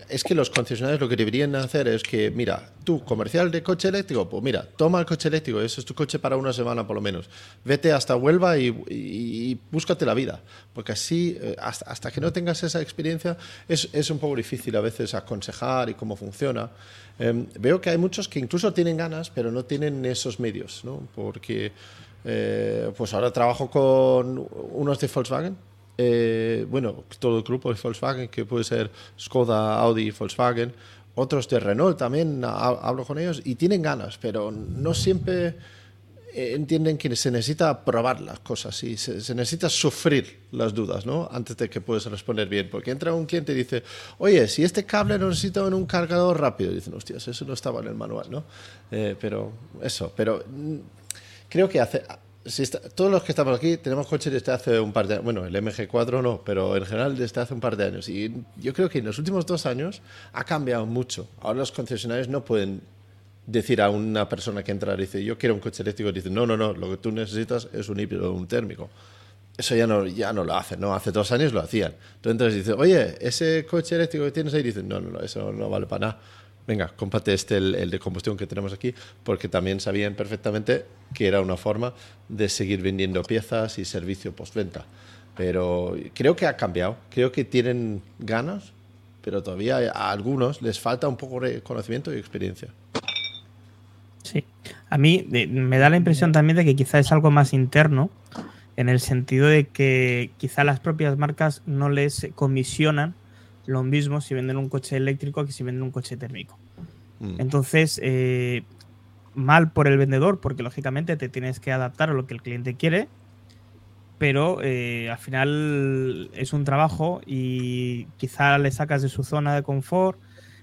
es que los concesionarios lo que deberían hacer es que, mira, tú, comercial de coche eléctrico, pues mira, toma el coche eléctrico, ese es tu coche para una semana por lo menos. Vete hasta Huelva y, búscate la vida, porque así, eh, hasta, que no tengas esa experiencia, es, es, un poco difícil a veces aconsejar y cómo funciona. Em, veo que hay muchos que incluso tienen ganas, pero no tienen esos medios, ¿no? Porque, eh, pues ahora trabajo con unos de Volkswagen eh, bueno, todo el grupo de Volkswagen, que puede ser Skoda, Audi, Volkswagen, otros de Renault también, hablo con ellos y tienen ganas, pero no siempre eh, entienden que se necesita probar las cosas y se, necesita sufrir las dudas, ¿no? Antes de que puedas responder bien. Porque entra un cliente y dice, oye, si este cable lo necesito en un cargador rápido, dicen, hostias, eso no estaba en el manual, ¿no? Eh, pero eso, pero mm, creo que hace, todos los que estamos aquí tenemos coches desde hace un par de años. Bueno, el MG4 no, pero en general desde hace un par de años. Y yo creo que en los últimos dos años ha cambiado mucho. Ahora los concesionarios no pueden decir a una persona que entra y dice, yo quiero un coche eléctrico, y dice, no, no, no, lo que tú necesitas es un híbrido o un térmico. Eso ya no, ya no lo hacen, ¿no? Hace dos años lo hacían. Entonces entras y dices, oye, ese coche eléctrico que tienes ahí, dicen, no, no, no, eso no vale para nada venga, comparte este, el, de combustión que tenemos aquí, porque también sabían perfectamente que era una forma de seguir vendiendo piezas y servicio postventa. Pero creo que ha cambiado, creo que tienen ganas, pero todavía a algunos les falta un poco de conocimiento y experiencia. Sí, a mí me da la impresión también de que quizá es algo más interno, en el sentido de que quizá las propias marcas no les comisionan lo mismo si venden un coche eléctrico que si venden un coche térmico. Mm. Entonces, eh, mal por el vendedor, porque lógicamente te tienes que adaptar a lo que el cliente quiere, pero eh, al final es un trabajo y quizá le sacas de su zona de confort,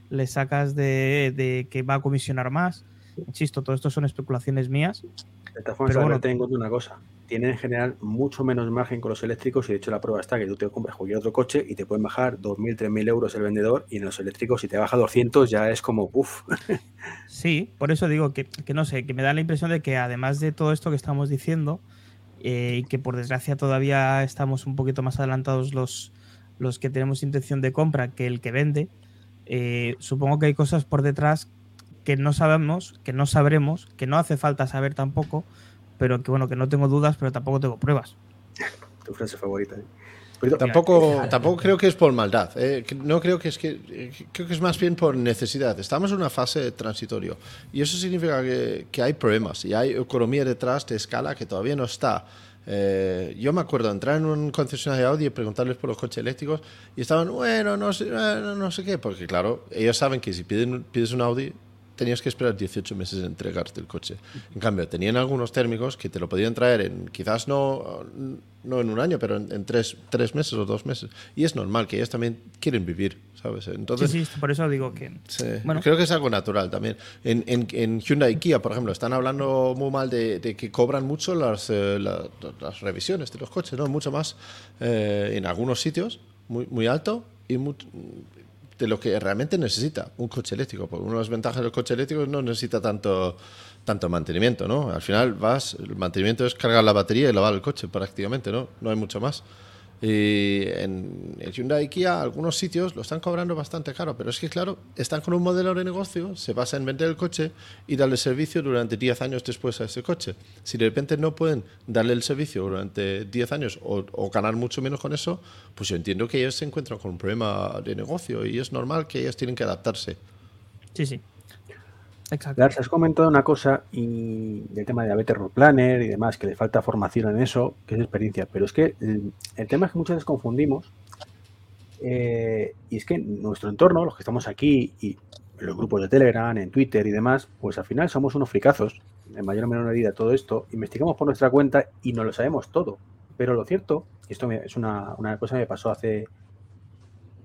le sacas de, que va a comisionar más. Insisto, todo esto son especulaciones mías. De todas formas, bueno, tengo una cosa tienen en general mucho menos margen con los eléctricos y de hecho la prueba está que tú te compras cualquier otro coche y te pueden bajar 2.000, 3.000 euros el vendedor y en los eléctricos si te baja 200 ya es como uff. Sí, por eso digo que, no sé, que me da la impresión de que además de todo esto que estamos diciendo eh, y que por desgracia todavía estamos un poquito más adelantados los, los que tenemos intención de compra que el que vende, eh, supongo que hay cosas por detrás que no sabemos, que no sabremos, que no hace falta saber tampoco pero que bueno, que no tengo dudas, pero tampoco tengo pruebas. tu frase favorita. ¿eh? tampoco, tampoco creo que es por maldad. ¿eh? No creo que es que eh, creo que es más bien por necesidad. Estamos en una fase transitorio y eso significa que, que hay problemas y hay economía detrás de escala que todavía no está. yo me acuerdo entrar en un concesionario de Audi y preguntarles por los coches eléctricos y estaban, bueno, no sé, no, no sé qué, porque claro, ellos saben que si piden, pides un Audi tenías que esperar 18 meses en entregarte el coche. En cambio, tenían algunos térmicos que te lo podían traer en, quizás no, no en un año, pero en, tres, tres, meses o dos meses. Y es normal que ellos también quieren vivir, ¿sabes? Entonces, sí, sí, por eso digo que... bueno. Creo que es algo natural también. En, en, Hyundai y Kia, por ejemplo, están hablando muy mal de, que cobran mucho las, eh, las revisiones de los coches, ¿no? Mucho más eh, en algunos sitios, muy, muy alto y de lo que realmente necesita un coche eléctrico. Porque una de las ventajas del coche eléctrico no necesita tanto, tanto mantenimiento, ¿no? Al final vas, el mantenimiento es cargar la batería y lavar el coche prácticamente, ¿no? No hay mucho más. Y en el Hyundai Kia, algunos sitios lo están cobrando bastante caro, pero es que, claro, están con un modelo de negocio, se basa en vender el coche y darle servicio durante 10 años después a ese coche. Si de repente no pueden darle el servicio durante 10 años o, ganar mucho menos con eso, pues yo entiendo que ellos se encuentran con un problema de negocio y es normal que ellos tienen que adaptarse. Sí, sí. Exacto. Lars, has comentado una cosa y del tema de Better Road Planner y demás, que le falta formación en eso, que es experiencia. Pero es que el, tema es que muchas veces confundimos, eh, y es que nuestro entorno, los que estamos aquí y los grupos de Telegram, en Twitter y demás, pues al final somos unos fricazos, en mayor o menor medida todo esto, investigamos por nuestra cuenta y no lo sabemos todo. Pero lo cierto, y esto es una cosa que me pasó hace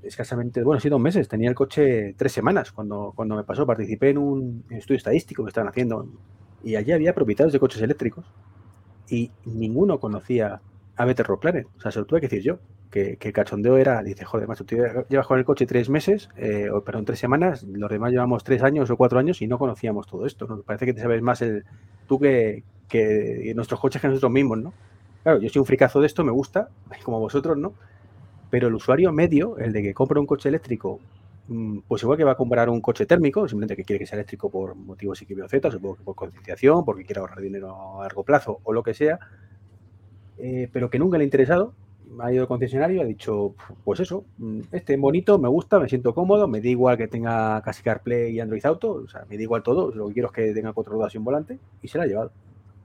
escasamente, bueno, sí, dos meses. Tenía el coche tres semanas cuando, cuando me pasó. Participé en un estudio estadístico que estaban haciendo y allí había propietarios de coches eléctricos y ninguno conocía a Better Rock Planet. O sea, se lo tuve que decir yo. Que, que cachondeo era, dice, joder, macho, tú llevas con el coche tres meses, eh, perdón, tres semanas, los demás llevamos tres años o cuatro años y no conocíamos todo esto. ¿no? Parece que te sabes más el, tú que, que nuestros coches que nosotros mismos, ¿no? Claro, yo soy un fricazo de esto, me gusta, como vosotros, ¿no? Pero el usuario medio, el de que compra un coche eléctrico, mm, pues igual que va a comprar un coche térmico, simplemente que quiere que sea eléctrico por motivos Y, Z, supongo que por concienciación, porque quiere ahorrar dinero a largo plazo o lo que sea, eh, pero que nunca le ha interesado, ha ido al concesionario y ha dicho, pues eso, mm, este bonito, me gusta, me siento cómodo, me da igual que tenga casi CarPlay y Android Auto, o sea, me da igual todo, lo que quiero es que tenga cuatro ruedas y un volante, y se la ha llevado.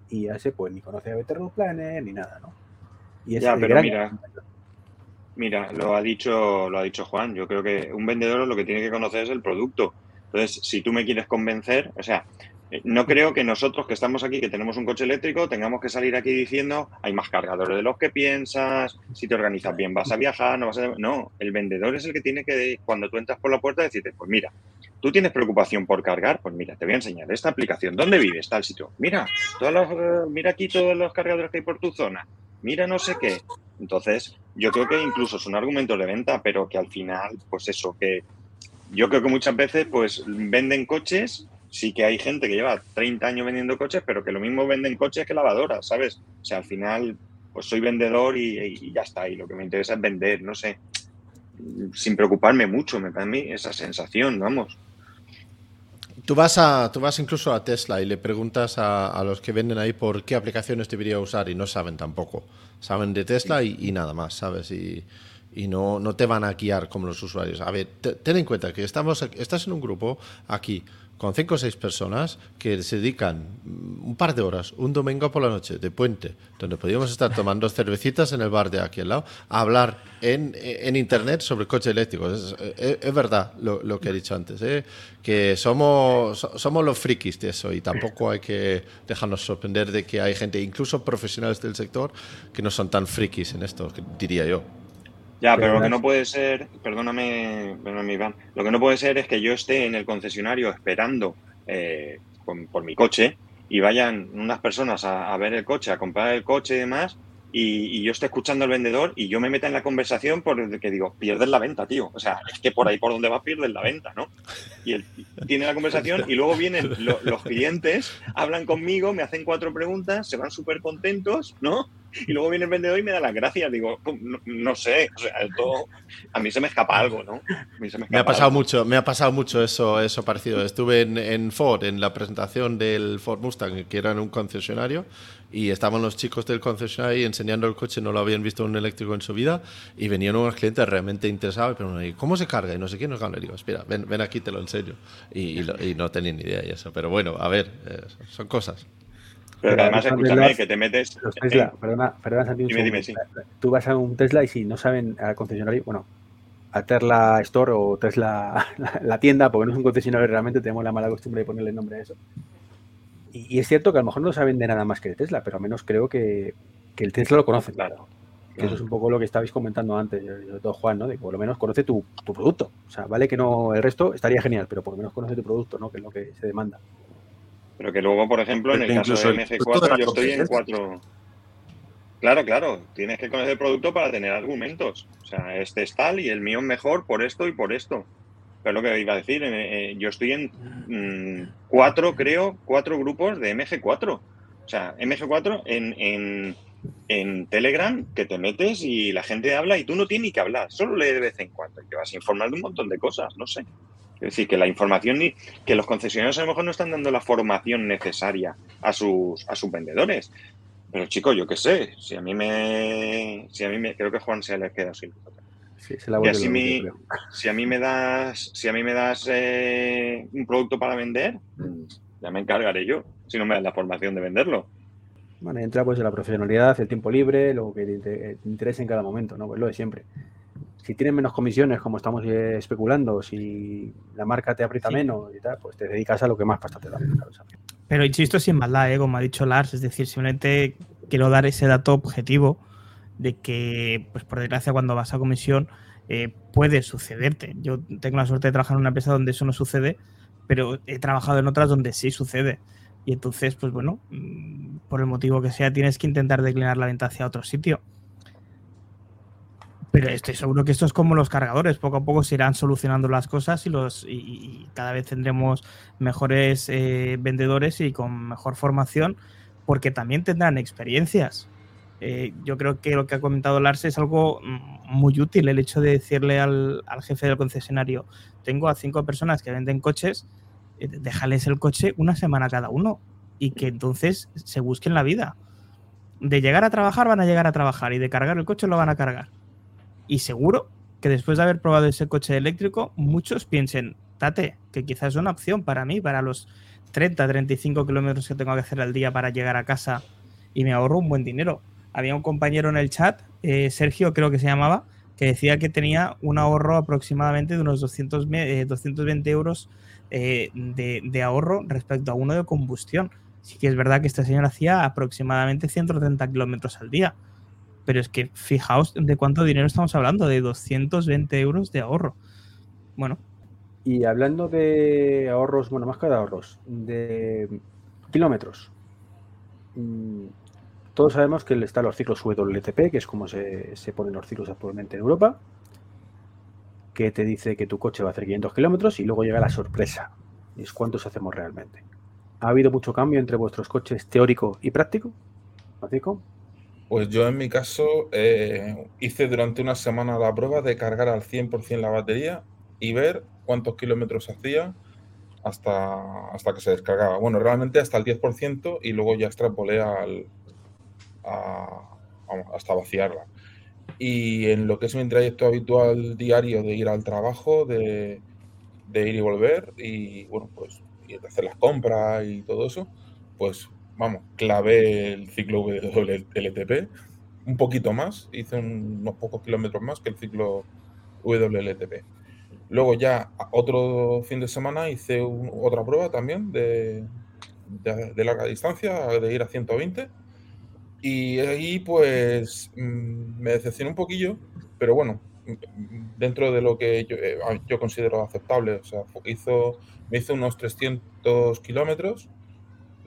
Y a ese pues ni conoce a Better Planet ni nada, ¿no? Y ya, pero mira, mira, lo ha dicho, lo ha dicho Juan. Yo creo que un vendedor lo que tiene que conocer es el producto. Entonces, si tú me quieres convencer, o sea, eh, no creo que nosotros que estamos aquí, que tenemos un coche eléctrico, tengamos que salir aquí diciendo hay más cargadores de los que piensas, si te organizas bien vas a viajar, no vas a... No, el vendedor es el que tiene que, cuando tú entras por la puerta, decirte, pues mira, ¿Tú tienes preocupación por cargar? Pues mira, te voy a enseñar esta aplicación. ¿Dónde vives? Tal sitio. Mira, todos los, eh, mira aquí todos los cargadores que hay por tu zona. Mira no sé qué. Entonces, yo creo que incluso son argumentos de venta, pero que al final, pues eso, que yo creo que muchas veces pues venden coches, sí que hay gente que lleva 30 años vendiendo coches, pero que lo mismo venden coches que lavadoras, ¿sabes? O sea, al final, pues soy vendedor y, y ya está, y lo que me interesa es vender, no sé, sin preocuparme mucho, me da a mí esa sensación, vamos. Tú vas, a, tú vas incluso a Tesla y le preguntas a, los que venden ahí por qué aplicaciones debería usar y no saben tampoco. Saben de Tesla y, nada más, ¿sabes? Y, no, no, te van a guiar como los usuarios. A ver, ten en cuenta que estamos, estás en un grupo aquí con cinco o seis personas que se dedican un par de horas, un domingo por la noche, de puente, donde podríamos estar tomando cervecitas en el bar de aquí al lado, a hablar en, en Internet sobre coches eléctricos. Es, es, verdad lo, lo, que he dicho antes, ¿eh? que somos, somos los frikis de eso y tampoco hay que dejarnos sorprender de que hay gente, incluso profesionales del sector, que no son tan frikis en esto, diría yo. Ya, pero lo que no puede ser, perdóname, perdóname Iván, lo que no puede ser es que yo esté en el concesionario esperando eh, por, mi coche y vayan unas personas a, ver el coche, a comprar el coche y demás, y, yo esté escuchando al vendedor y yo me meta en la conversación porque digo, pierdes la venta, tío. O sea, es que por ahí por donde vas pierdes la venta, ¿no? Y él tiene la conversación y luego vienen los clientes, hablan conmigo, me hacen cuatro preguntas, se van súper contentos, ¿no? Y luego viene el vendedor y me da las gracias. Digo, no, sé, o sea, a mí se me escapa algo, ¿no? me, ha pasado mucho, me ha pasado mucho eso, eso parecido. Estuve en, Ford, en la presentación del Ford Mustang, que era en un concesionario, y estaban los chicos del concesionario enseñando el coche, no lo habían visto un eléctrico en su vida, y venían unos clientes realmente interesados, pero ¿cómo se carga? Y no sé quién nos gana. Y digo, espera, ven, ven aquí, te lo enseño. Y, y, no tenían ni idea y eso. Pero bueno, a ver, eh, son cosas. Pero, además, escúchame, que te metes. Tesla, perdona, perdona, dime, dime, sí. Tú vas a un Tesla y si no saben al concesionario, bueno, a Tesla Store o Tesla la, tienda, porque no es un concesionario realmente, tenemos la mala costumbre de ponerle nombre a eso. Y, es cierto que a lo mejor no saben de nada más que de Tesla, pero al menos creo que, que el Tesla lo conoce. Claro. Eso es un poco lo que estabais comentando antes, sobre todo Juan, ¿no? De que por lo menos conoce tu, tu producto. O sea, vale que no el resto estaría genial, pero por lo menos conoce tu producto, ¿no? Que es lo que se demanda. Pero que luego, por ejemplo, en el caso de MG4, yo estoy en 4. Claro, claro, tienes que conocer el producto para tener argumentos. O sea, este es tal y el mío es mejor por esto y por esto. Pero lo que iba a decir, eh, yo estoy en mm, cuatro, creo, cuatro grupos de MG4. O sea, MG4 en, en, en, Telegram que te metes y la gente habla y tú no tienes ni que hablar, solo lee de vez en cuando y te vas a informar de un montón de cosas, no sé. Es decir, que la información ni que los concesionarios a lo mejor no están dando la formación necesaria a sus, a sus vendedores. Pero chicos, yo qué sé, si a mí me. Si a mí me. Creo que Juan se le queda sin. Sí, se la si, mi, si a mí me das, si a mí me das eh, un producto para vender, ya me encargaré yo, si no me das la formación de venderlo. Bueno, entra pues en la profesionalidad, el tiempo libre, lo que te, interese en cada momento, ¿no? Pues lo de siempre si tienes menos comisiones, como estamos eh, especulando, si la marca te aprieta menos y tal, pues te dedicas a lo que más pasta te da. Pero insisto, sin maldad, ¿eh? como ha dicho Lars, es decir, simplemente quiero dar ese dato objetivo de que, pues por desgracia, cuando vas a comisión eh, puede sucederte. Yo tengo la suerte de trabajar en una empresa donde eso no sucede, pero he trabajado en otras donde sí sucede. Y entonces, pues bueno, mm, por el motivo que sea, tienes que intentar declinar la venta hacia otro sitio. Pero estoy seguro que esto es como los cargadores, poco a poco se irán solucionando las cosas y, los, y, cada vez tendremos mejores eh, vendedores y con mejor formación, porque también tendrán experiencias. Eh, yo creo que lo que ha comentado Lars es algo mm, muy útil, el hecho de decirle al, jefe del concesionario, tengo a cinco personas que venden coches, eh, déjales el coche una semana cada uno y que entonces se busquen la vida. De llegar a trabajar van a llegar a trabajar y de cargar el coche lo van a cargar. Y seguro que después de haber probado ese coche eléctrico, muchos piensen, tate, que quizás es una opción para mí, para los 30, 35 kilómetros que tengo que hacer al día para llegar a casa y me ahorro un buen dinero. Había un compañero en el chat, eh, Sergio creo que se llamaba, que decía que tenía un ahorro aproximadamente de unos 200, 220 eh, euros eh, de, de, ahorro respecto a uno de combustión. Sí que es verdad que este señor hacía aproximadamente 130 kilómetros al día. Pero es que fijaos de cuánto dinero estamos hablando, de 220 euros de ahorro. Bueno. Y hablando de ahorros, bueno, más que de ahorros, de kilómetros. Mm, todos sabemos que están los ciclos WLTP, que es como se, ponen los ciclos actualmente en Europa, que te dice que tu coche va a hacer 500 kilómetros y luego llega la sorpresa. Es cuántos hacemos realmente. ¿Ha habido mucho cambio entre vuestros coches teórico y práctico? ¿Práctico? Pues yo en mi caso eh, hice durante una semana la prueba de cargar al 100% la batería y ver cuántos kilómetros hacía hasta, hasta que se descargaba. Bueno, realmente hasta el 10% y luego ya extrapolé al, hasta vaciarla. Y en lo que es mi trayecto habitual diario de ir al trabajo, de, de ir y volver y bueno, pues y hacer las compras y todo eso, pues vamos, clavé el ciclo WLTP un poquito más, hice unos pocos kilómetros más que el ciclo WLTP. Luego ya otro fin de semana hice otra prueba también de, de, larga distancia, de ir a 120. Y ahí pues mm, me decepcioné un poquillo, pero bueno, dentro de lo que yo, eh, yo considero aceptable. O sea, hizo, me hizo unos 300 kilómetros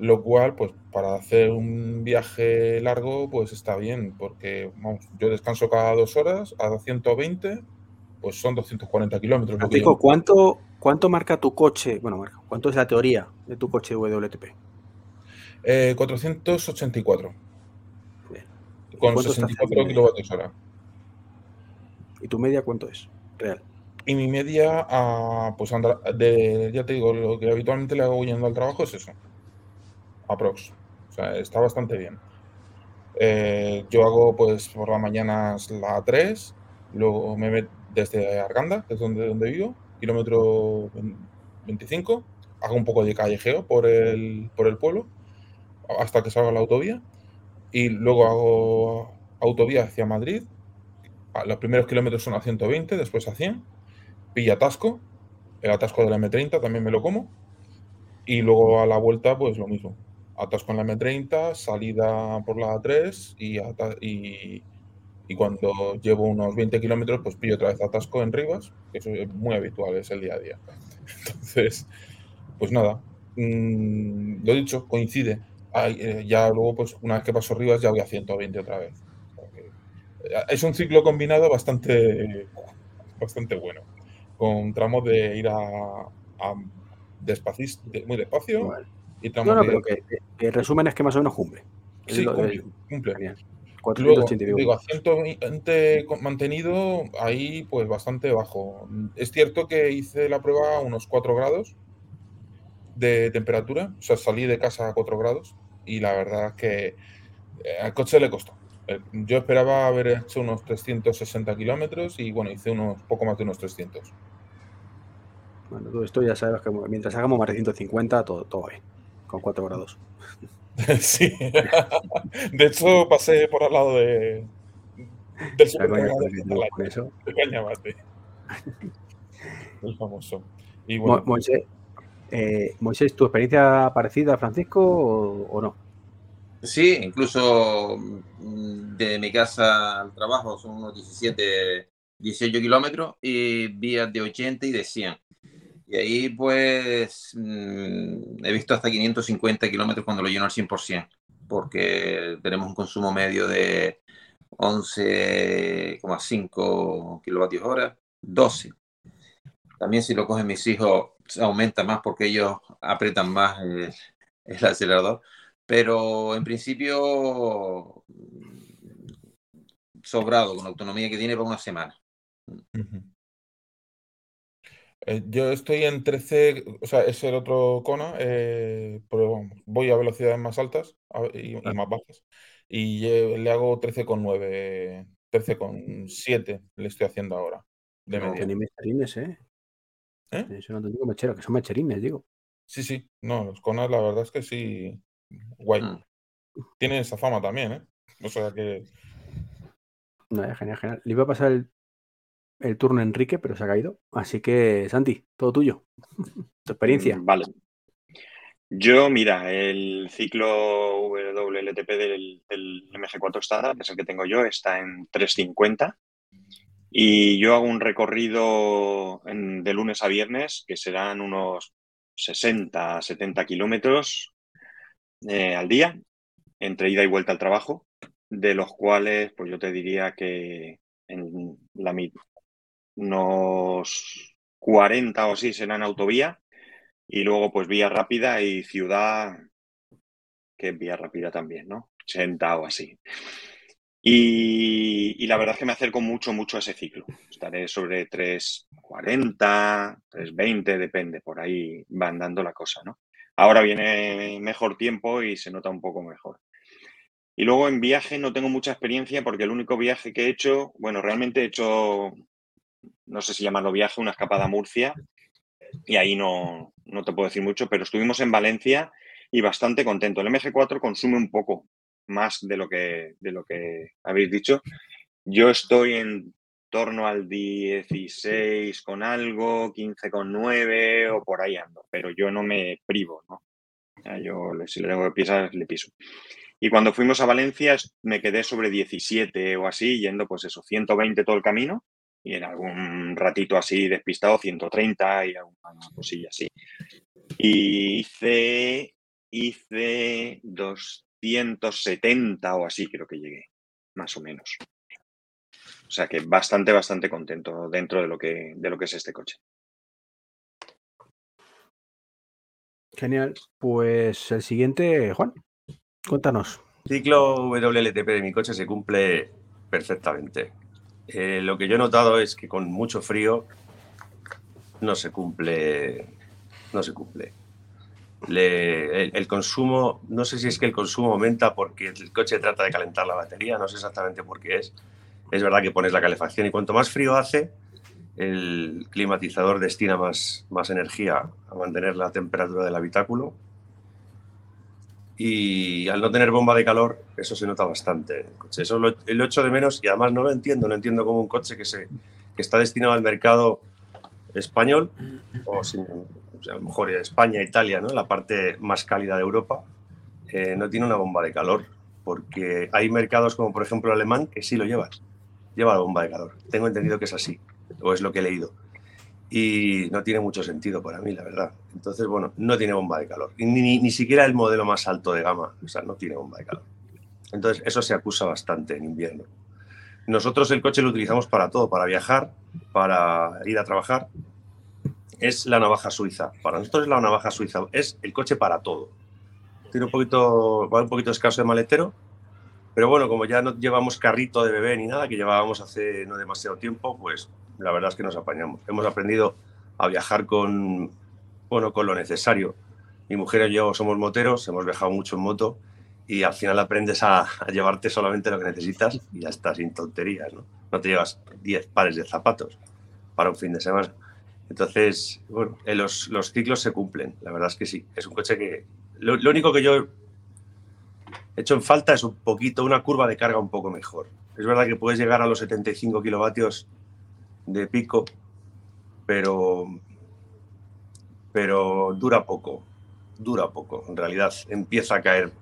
lo cual, pues para hacer un viaje largo, pues está bien, porque vamos, yo descanso cada dos horas, a 120, pues son 240 kilómetros. ¿cuánto, ¿cuánto marca tu coche? Bueno, marca, ¿cuánto es la teoría de tu coche WTP? 484. Eh, bien. Con 64 kilovatios hora. ¿Y tu media cuánto es? Real. Y mi media, ah, pues de, ya te digo, lo que habitualmente le hago yendo al trabajo es eso aprox. Está bastante bien. Eh, yo hago pues por las mañanas la 3, luego me meto desde Arganda, es donde, donde vivo, kilómetro 25, hago un poco de callejeo por el, por el pueblo hasta que salga la autovía y luego hago autovía hacia Madrid. Los primeros kilómetros son a 120, después a 100. Pilla atasco, el atasco de la M30 también me lo como. Y luego a la vuelta, pues lo mismo atasco en la M30, salida por la A3 y, y, cuando llevo unos 20 kilómetros, pues pillo otra vez atasco en Rivas, que eso es muy habitual, es el día a día. Entonces, pues nada, mm, lo dicho, coincide. Eh, ya luego, pues una vez que paso Rivas, ya voy a 120 otra vez. Eh, es un ciclo combinado bastante, bastante bueno, con tramos de ir a, a muy despacio no, no, pero que, el resumen es que más o menos cumple. Sí, cumple. cumple. digo, acento mantenido ahí pues bastante bajo. Es cierto que hice la prueba a unos 4 grados de temperatura, o sea, salí de casa a 4 grados y la verdad es que eh, al coche le costó. Eh, yo esperaba haber hecho unos 360 kilómetros y bueno, hice unos poco más de unos 300. Bueno, todo esto ya sabes que mientras hagamos más de 150, todo, todo bien con 4 grados. Sí. De hecho, pasé por al lado de, del supermercado de eso. De El famoso. Y Moisés, eh, Moisés, ¿tu experiencia parecida a Francisco o, no? Sí, incluso mm, de mi casa al trabajo son unos 17, 18 kilómetros y vías de 80 y de 100. Y ahí pues mm, he visto hasta 550 kilómetros cuando lo lleno al 100%, porque tenemos un consumo medio de 11,5 kilovatios hora, 12. También si lo cogen mis hijos aumenta más porque ellos apretan más el, el acelerador, pero en principio sobrado con la autonomía que tiene para una semana. Eh, yo estoy en 13, o sea, es el otro Kona, eh, pero voy a velocidades más altas y, más bajas. Y le hago 13,9, 13,7 le estoy haciendo ahora. De no, media. mecherines, ¿eh? ¿Eh? Eso no te digo mechero, que son mecherines, digo. Sí, sí, no, los Konas la verdad es que sí, guay. Mm. Tienen esa fama también, ¿eh? O sea que... No, genial, genial. Le iba a pasar el el turno Enrique, pero se ha caído. Así que, Santi, todo tuyo. tu experiencia. Mm, vale. Yo, mira, el ciclo WLTP del, MG4 Standard, que es el que tengo yo, está en 350. Y yo hago un recorrido de lunes a viernes, que serán unos 60, 70 kilómetros eh, al día, entre ida y vuelta al trabajo, de los cuales, pues yo te diría que en la, unos 40 o así serán autovía y luego pues vía rápida y ciudad, que es vía rápida también, ¿no? 80 o así. Y, la verdad es que me acerco mucho, mucho a ese ciclo. Estaré sobre 340, 320, depende, por ahí va andando la cosa, ¿no? Ahora viene mejor tiempo y se nota un poco mejor. Y luego en viaje no tengo mucha experiencia porque el único viaje que he hecho, bueno, realmente he hecho no sé si llamarlo viaje, una escapada a Murcia, y ahí no, no te puedo decir mucho, pero estuvimos en Valencia y bastante contento. El MG4 consume un poco más de lo que, de lo que habéis dicho. Yo estoy en torno al 16 con algo, 15 con 9 o por ahí ando, pero yo no me privo, ¿no? Yo si le tengo que pisar, le piso. Y cuando fuimos a Valencia me quedé sobre 17 o así, yendo pues eso, 120 todo el camino y en algún ratito así despistado 130 y alguna cosilla así. Y hice, hice 270 o así creo que llegué, más o menos. O sea que bastante, bastante contento dentro de lo que, de lo que es este coche. Genial. Pues el siguiente, Juan, cuéntanos. ciclo WLTP de mi coche se cumple perfectamente. Eh, lo que yo he notado es que con mucho frío no se cumple, no se cumple. el, consumo, no sé si es que el consumo aumenta porque el coche trata de calentar la batería, no sé exactamente por qué es. Es verdad que pones la calefacción y cuanto más frío hace, el climatizador destina más, más energía a mantener la temperatura del habitáculo y al no tener bomba de calor, eso se nota bastante. Eso lo, lo echo de menos y además no lo entiendo, no entiendo como un coche que, se, que está destinado al mercado español, o, a lo mejor España, Italia, ¿no? la parte más cálida de Europa, eh, no tiene una bomba de calor, porque hay mercados como por ejemplo el alemán que sí lo llevan, lleva la bomba de calor. Tengo entendido que es así, o es lo que he leído y no tiene mucho sentido para mí, la verdad. Entonces, bueno, no tiene bomba de calor. Ni, ni, siquiera el modelo más alto de gama, o sea, no tiene bomba de calor. Entonces, eso se acusa bastante en invierno. Nosotros el coche lo utilizamos para todo, para viajar, para ir a trabajar. Es la navaja suiza. Para nosotros es la navaja suiza. Es el coche para todo. Tiene un poquito, va un poquito escaso de maletero, pero bueno, como ya no llevamos carrito de bebé ni nada, que llevábamos hace no demasiado tiempo, pues la verdad es que nos apañamos. Hemos aprendido a viajar con, bueno, con lo necesario. Mi mujer y yo somos moteros, hemos viajado mucho en moto y al final aprendes a, llevarte solamente lo que necesitas y ya está, sin tonterías, ¿no? No te llevas 10 pares de zapatos para un fin de semana. Entonces, bueno, eh, los, los, ciclos se cumplen, la verdad es que sí. Es un coche que... Lo, lo, único que yo he hecho en falta es un poquito, una curva de carga un poco mejor. Es verdad que puedes llegar a los 75 kilovatios de pico, pero, pero dura poco, dura poco. En realidad empieza a caer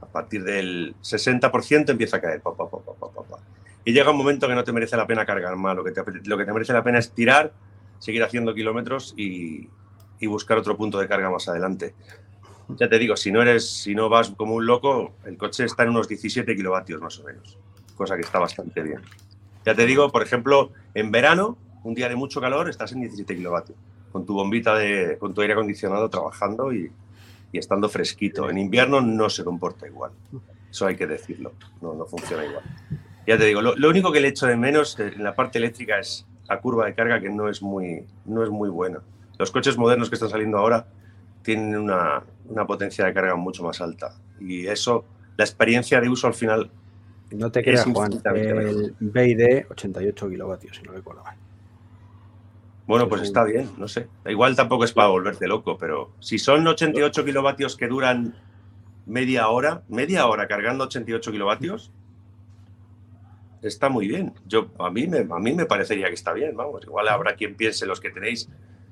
A partir del 60% empieza a caer. y llega un momento que no te merece la pena cargar más. Lo que te, lo que te merece la pena es tirar, seguir haciendo kilómetros y, y buscar otro punto de carga más adelante. Ya te digo, si no eres, si no vas como un loco, el coche está en unos 17 kilovatios más o menos, cosa que está bastante bien. Ya te digo, por ejemplo, en verano, un día de mucho calor, estás en 17 kilovatios, con tu bombita de, con tu aire acondicionado trabajando y, y estando fresquito. En invierno no se comporta igual, eso hay que decirlo, no, no funciona igual. Ya te digo, lo, lo, único que le echo de menos en la parte eléctrica es la curva de carga que no es muy, no es muy buena. Los coches modernos que están saliendo ahora tienen una, una, potencia de carga mucho más alta. Y eso, la experiencia de uso al final. No te creas, Juan, el BID 88 kilovatios, si no recuerdo mal. Bueno, pues está bien, no sé. Igual tampoco es para volverte loco, pero si son 88 kilovatios que duran media hora, media hora cargando 88 kilovatios, está muy bien. Yo, a, mí me, a mí me parecería que está bien, vamos. Igual habrá quien piense, los que tenéis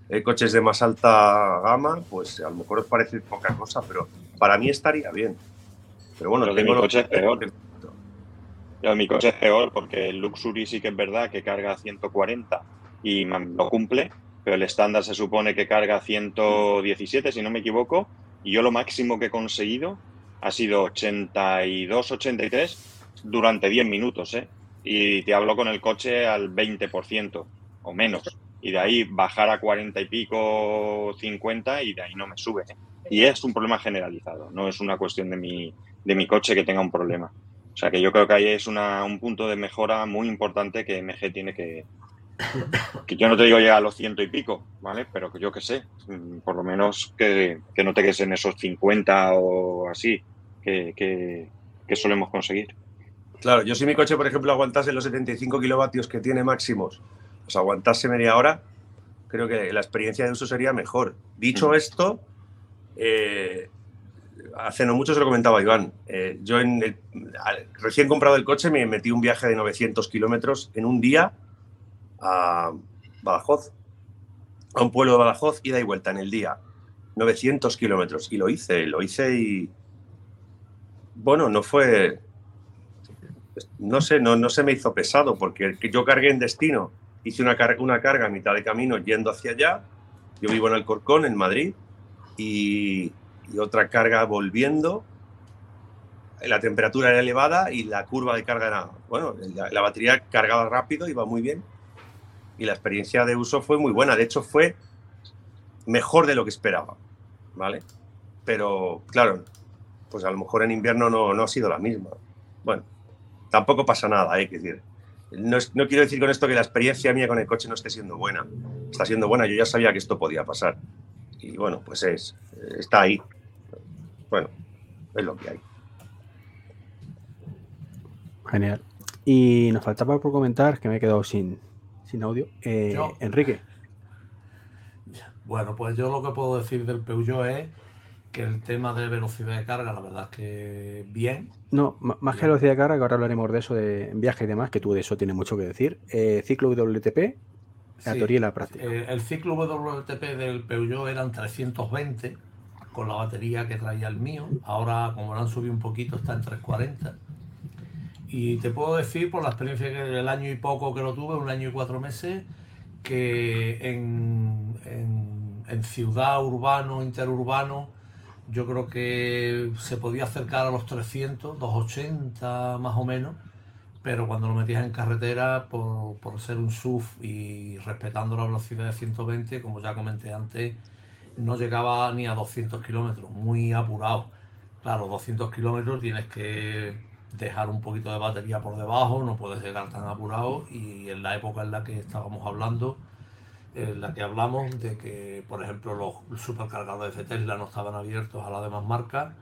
eh, coches de más alta gama, pues a lo mejor os parece poca cosa, pero para mí estaría bien. Pero bueno, tengo mi coche es peor. Mi coche es peor porque el Luxury sí que es verdad que carga 140 y lo cumple, pero el estándar se supone que carga 117, si no me equivoco, y yo lo máximo que he conseguido ha sido 82-83 durante 10 minutos, ¿eh? Y te hablo con el coche al 20% o menos y de ahí bajar a 40 y pico, 50 y de ahí no me sube. ¿eh? Y es un problema generalizado, no es una cuestión de mi, de mi coche que tenga un problema. O sea que yo creo que ahí es una, un punto de mejora muy importante que MG tiene que... Que yo no te digo llegar a los ciento y pico, ¿vale? Pero que yo que sé, mm, por lo menos que, que no te quedes en esos 50 o así que, que, que solemos conseguir. Claro, yo si mi coche, por ejemplo, aguantase los 75 kilovatios que tiene máximos pues aguantarse media hora, creo que la experiencia de uso sería mejor. Dicho mm. esto, eh, hace no mucho se lo comentaba Iván. Eh, yo en el, recién comprado el coche me metí un viaje de 900 kilómetros en un día a Badajoz, a un pueblo de Badajoz, ida y vuelta en el día. 900 kilómetros. Y lo hice, lo hice y. Bueno, no fue. No sé, no, no se me hizo pesado porque yo cargué en destino hice una, carga, una carga a mitad de camino yendo hacia allá. Yo vivo en Alcorcón, en Madrid, y, otra carga volviendo. La temperatura era elevada y la curva de carga era, bueno, la, batería cargaba rápido, iba muy bien. Y la experiencia de uso fue muy buena. De hecho, fue mejor de lo que esperaba, ¿vale? Pero, claro, pues a lo mejor en invierno no, no ha sido la misma. Bueno, tampoco pasa nada, hay que decir no, quiero decir con esto que la experiencia mía con el coche no esté siendo buena. Está siendo buena, yo ya sabía que esto podía pasar. Y bueno, pues es, está ahí. Bueno, es lo que hay. Genial. Y nos faltaba por comentar, que me he quedado sin, sin audio. Eh, Enrique. Bueno, pues yo lo que puedo decir del Peugeot es que el tema de velocidad de carga, la verdad es que bien. No, más que velocidad de carga, que ahora hablaremos de eso, de viaje y demás, que tú de eso tienes mucho que decir. Eh, ciclo WTP, la teoría y la práctica. Eh, el ciclo WTP del Peugeot eran 320 con la batería que traía el mío. Ahora, como lo han subido un poquito, está en 340. Y te puedo decir, por la experiencia que el año y poco que lo tuve, un año y cuatro meses, que en, en, en ciudad, urbano, interurbano, yo creo que se podía acercar a los 300, 280 más o menos, pero cuando lo metías en carretera, por, ser un SUV y respetando la velocidad de 120, como ya comenté antes, no llegaba ni a 200 kilómetros, muy apurado. Claro, 200 kilómetros tienes que dejar un poquito de batería por debajo, no puedes llegar tan apurado y en la época en la que estábamos hablando, en la que hablamos de que, por ejemplo, los supercargadores de Tesla no estaban abiertos a las demás marcas,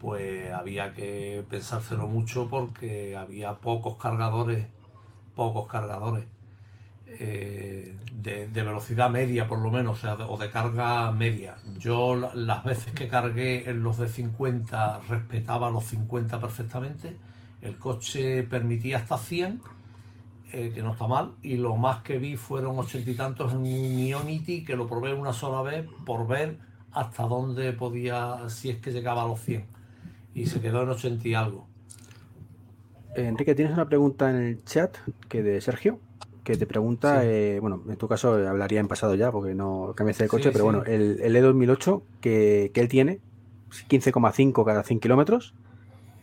pues había que pensárselo mucho porque había pocos cargadores, pocos cargadores eh, de, velocidad media por lo menos, o, de, carga media. Yo las veces que cargué en los de 50 respetaba los 50 perfectamente, el coche permitía hasta 100 eh, que no está mal, y lo más que vi fueron ochenta y tantos en un Ionity, que lo probé una sola vez por ver hasta dónde podía, si es que llegaba a los 100. y se quedó en 80 y algo. Enrique, tienes una pregunta en el chat que de Sergio, que te pregunta, eh, bueno, en tu caso hablaría en pasado ya, porque no cambiaste de coche, pero bueno, el, el E2008 que, que él tiene, 15,5 cada 100 kilómetros,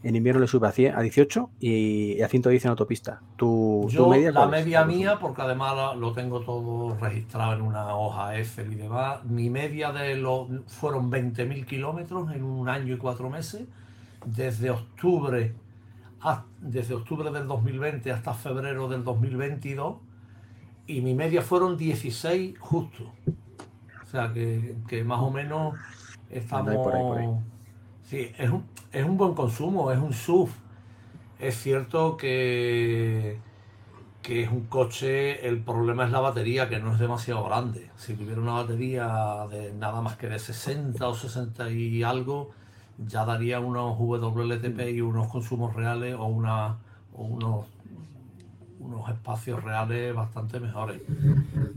en invierno le sube a, 18 y a 110 en autopista. ¿Tu, media? La media mía, porque además lo tengo todo registrado en una hoja Excel y demás. Mi media de los fueron 20.000 kilómetros en un año y cuatro meses, desde octubre, desde octubre del 2020 hasta febrero del 2022, y mi media fueron 16 justo. O sea que, más o menos estamos. Sí, es un, es un buen consumo, es un SUV. Es cierto que, que es un coche, el problema es la batería, que no es demasiado grande. Si tuviera una batería de nada más que de 60 o 60 y algo, ya daría unos WLTP y unos consumos reales o, una, unos, unos espacios reales bastante mejores.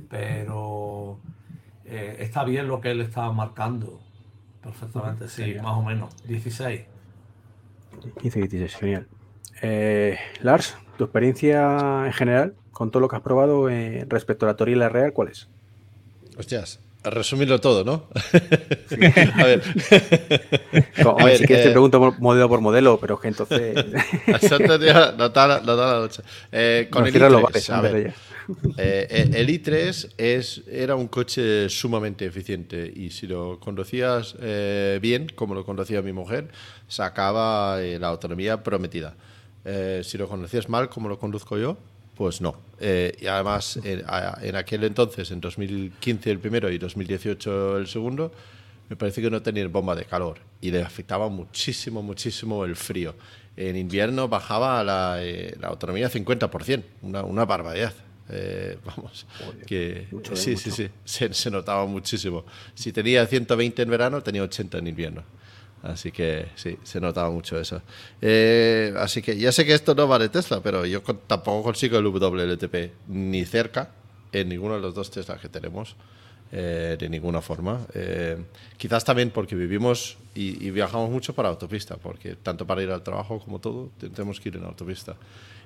Pero eh, está bien lo que él está marcando. Perfectamente, sí, más o menos. 16. 15 16, genial. Eh, Lars, tu experiencia en general con todo lo que has probado eh, respecto a la Torilla Real, ¿cuál es? Hostias, a resumirlo todo, ¿no? a ver. a ver si quieres te eh, pregunto modelo por modelo, pero que entonces. no la noche. con el i3, a ver, eh, el i3 es, era un coche sumamente eficiente y si lo conducías eh, bien, como lo conducía mi mujer, sacaba eh, la autonomía prometida. si lo conducías mal, como lo conduzco yo, pues no. y además, en, aquel entonces, en 2015 el primero y 2018 el segundo, me parece que no tenía bomba de calor y le afectaba muchísimo, muchísimo el frío. En invierno bajaba la, la autonomía 50%, una, una barbaridad. Eh, vamos, que sí, sí, sí, se, notaba muchísimo. Si tenía 120 en verano, tenía 80 en invierno. Así que sí, se notaba mucho eso. Eh, así que ya sé que esto no vale Tesla, pero yo tampoco consigo el WLTP ni cerca en ninguno de los dos Tesla que tenemos. Eh, de ninguna forma. quizás también porque vivimos y, y, viajamos mucho para autopista, porque tanto para ir al trabajo como todo, tenemos que ir en autopista.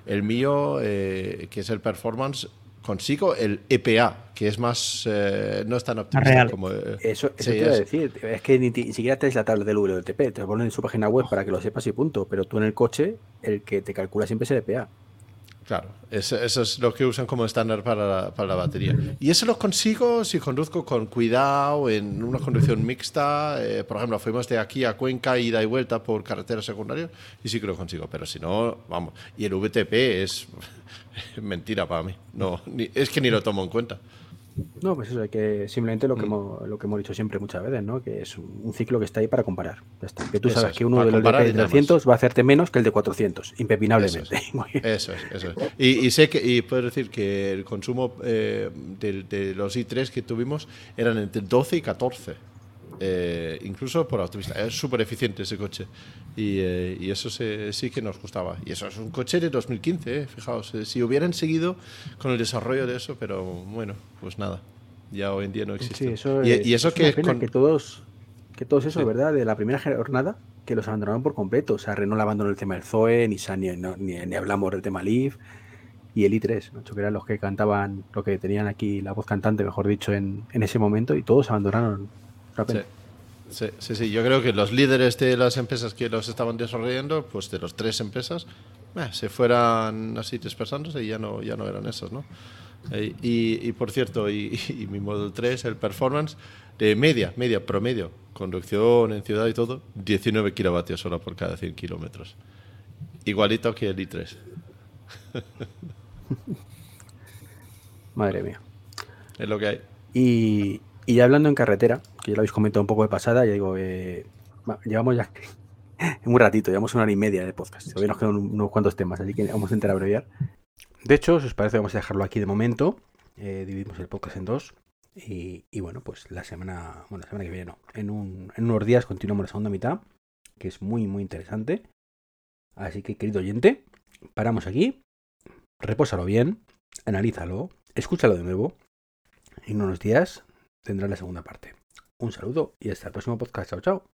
El mío, eh, que es el performance, consigo el EPA, que es más. Eh, no es tan optimista como. Eh, eso, eso te iba a decir. Es que ni, siquiera te la tabla del WLTP, te lo ponen en su página web para que lo sepas y punto. Pero tú en el coche, el que te calcula siempre es el EPA. Claro, eso, es lo que usan como estándar para la, para la, batería. Y eso lo consigo si conduzco con cuidado, en una conducción mixta. Eh, por ejemplo, fuimos de aquí a Cuenca, ida y vuelta por carretera secundaria, y sí que lo consigo. Pero si no, vamos. Y el VTP es mentira para mí. No, es que ni lo tomo en cuenta. No, pues eso, hay que simplemente lo que, mm. hemos, lo que hemos dicho siempre muchas veces, ¿no? Que es un ciclo que está ahí para comparar. Que tú sabes que uno de los de 300 va a hacerte menos que el de 400, impepinablemente. Eso es, eso es. Y, sé que, y puedo decir que el consumo eh, de, los i3 que tuvimos eran entre 12 y 14. Eh, incluso por autopista. Es súper eficiente ese coche. Y, eh, y eso sí que nos gustaba. Y eso es un coche de 2015, eh, fijaos. si hubieran seguido con el desarrollo de eso, pero bueno, pues nada. Ya hoy en día no existe. y, eso que, que todos que todos eso, ¿verdad? De la primera jornada, que los abandonaron por completo. O sea, Renault abandonó el tema del Zoe, ni, ni, ni, hablamos del tema Leaf y el i3, que eran los que cantaban, lo que tenían aquí la voz cantante, mejor dicho, en, en ese momento, y todos abandonaron Sí. Sí, sí, yo creo que los líderes de las empresas que los estaban desarrollando, pues de las tres empresas, eh, se fueran así dispersándose y ya no, ya no eran esos, ¿no? Eh, y, por cierto, y, mi Model 3, el performance, de media, media, promedio, conducción en ciudad y todo, 19 kilovatios solo por cada 100 kilómetros. Igualito que el i3. Madre mía. Es lo que hay. Y, y ya hablando en carretera, que ya lo habéis comentado un poco de pasada, ya digo, eh, llevamos ya un ratito, llevamos una hora y media de podcast. Todavía nos quedan unos cuantos temas, así que vamos a intentar abreviar. De hecho, si os parece, vamos a dejarlo aquí de momento. Eh, dividimos el podcast en dos. Y, bueno, pues la semana, bueno, la semana que viene no. En, un, en unos días continuamos la segunda mitad, que es muy, muy interesante. Así que, querido oyente, paramos aquí. Repósalo bien, analízalo, escúchalo de nuevo. En unos días tendrá la segunda parte. Un saludo y hasta el próximo podcast. Chao, chao.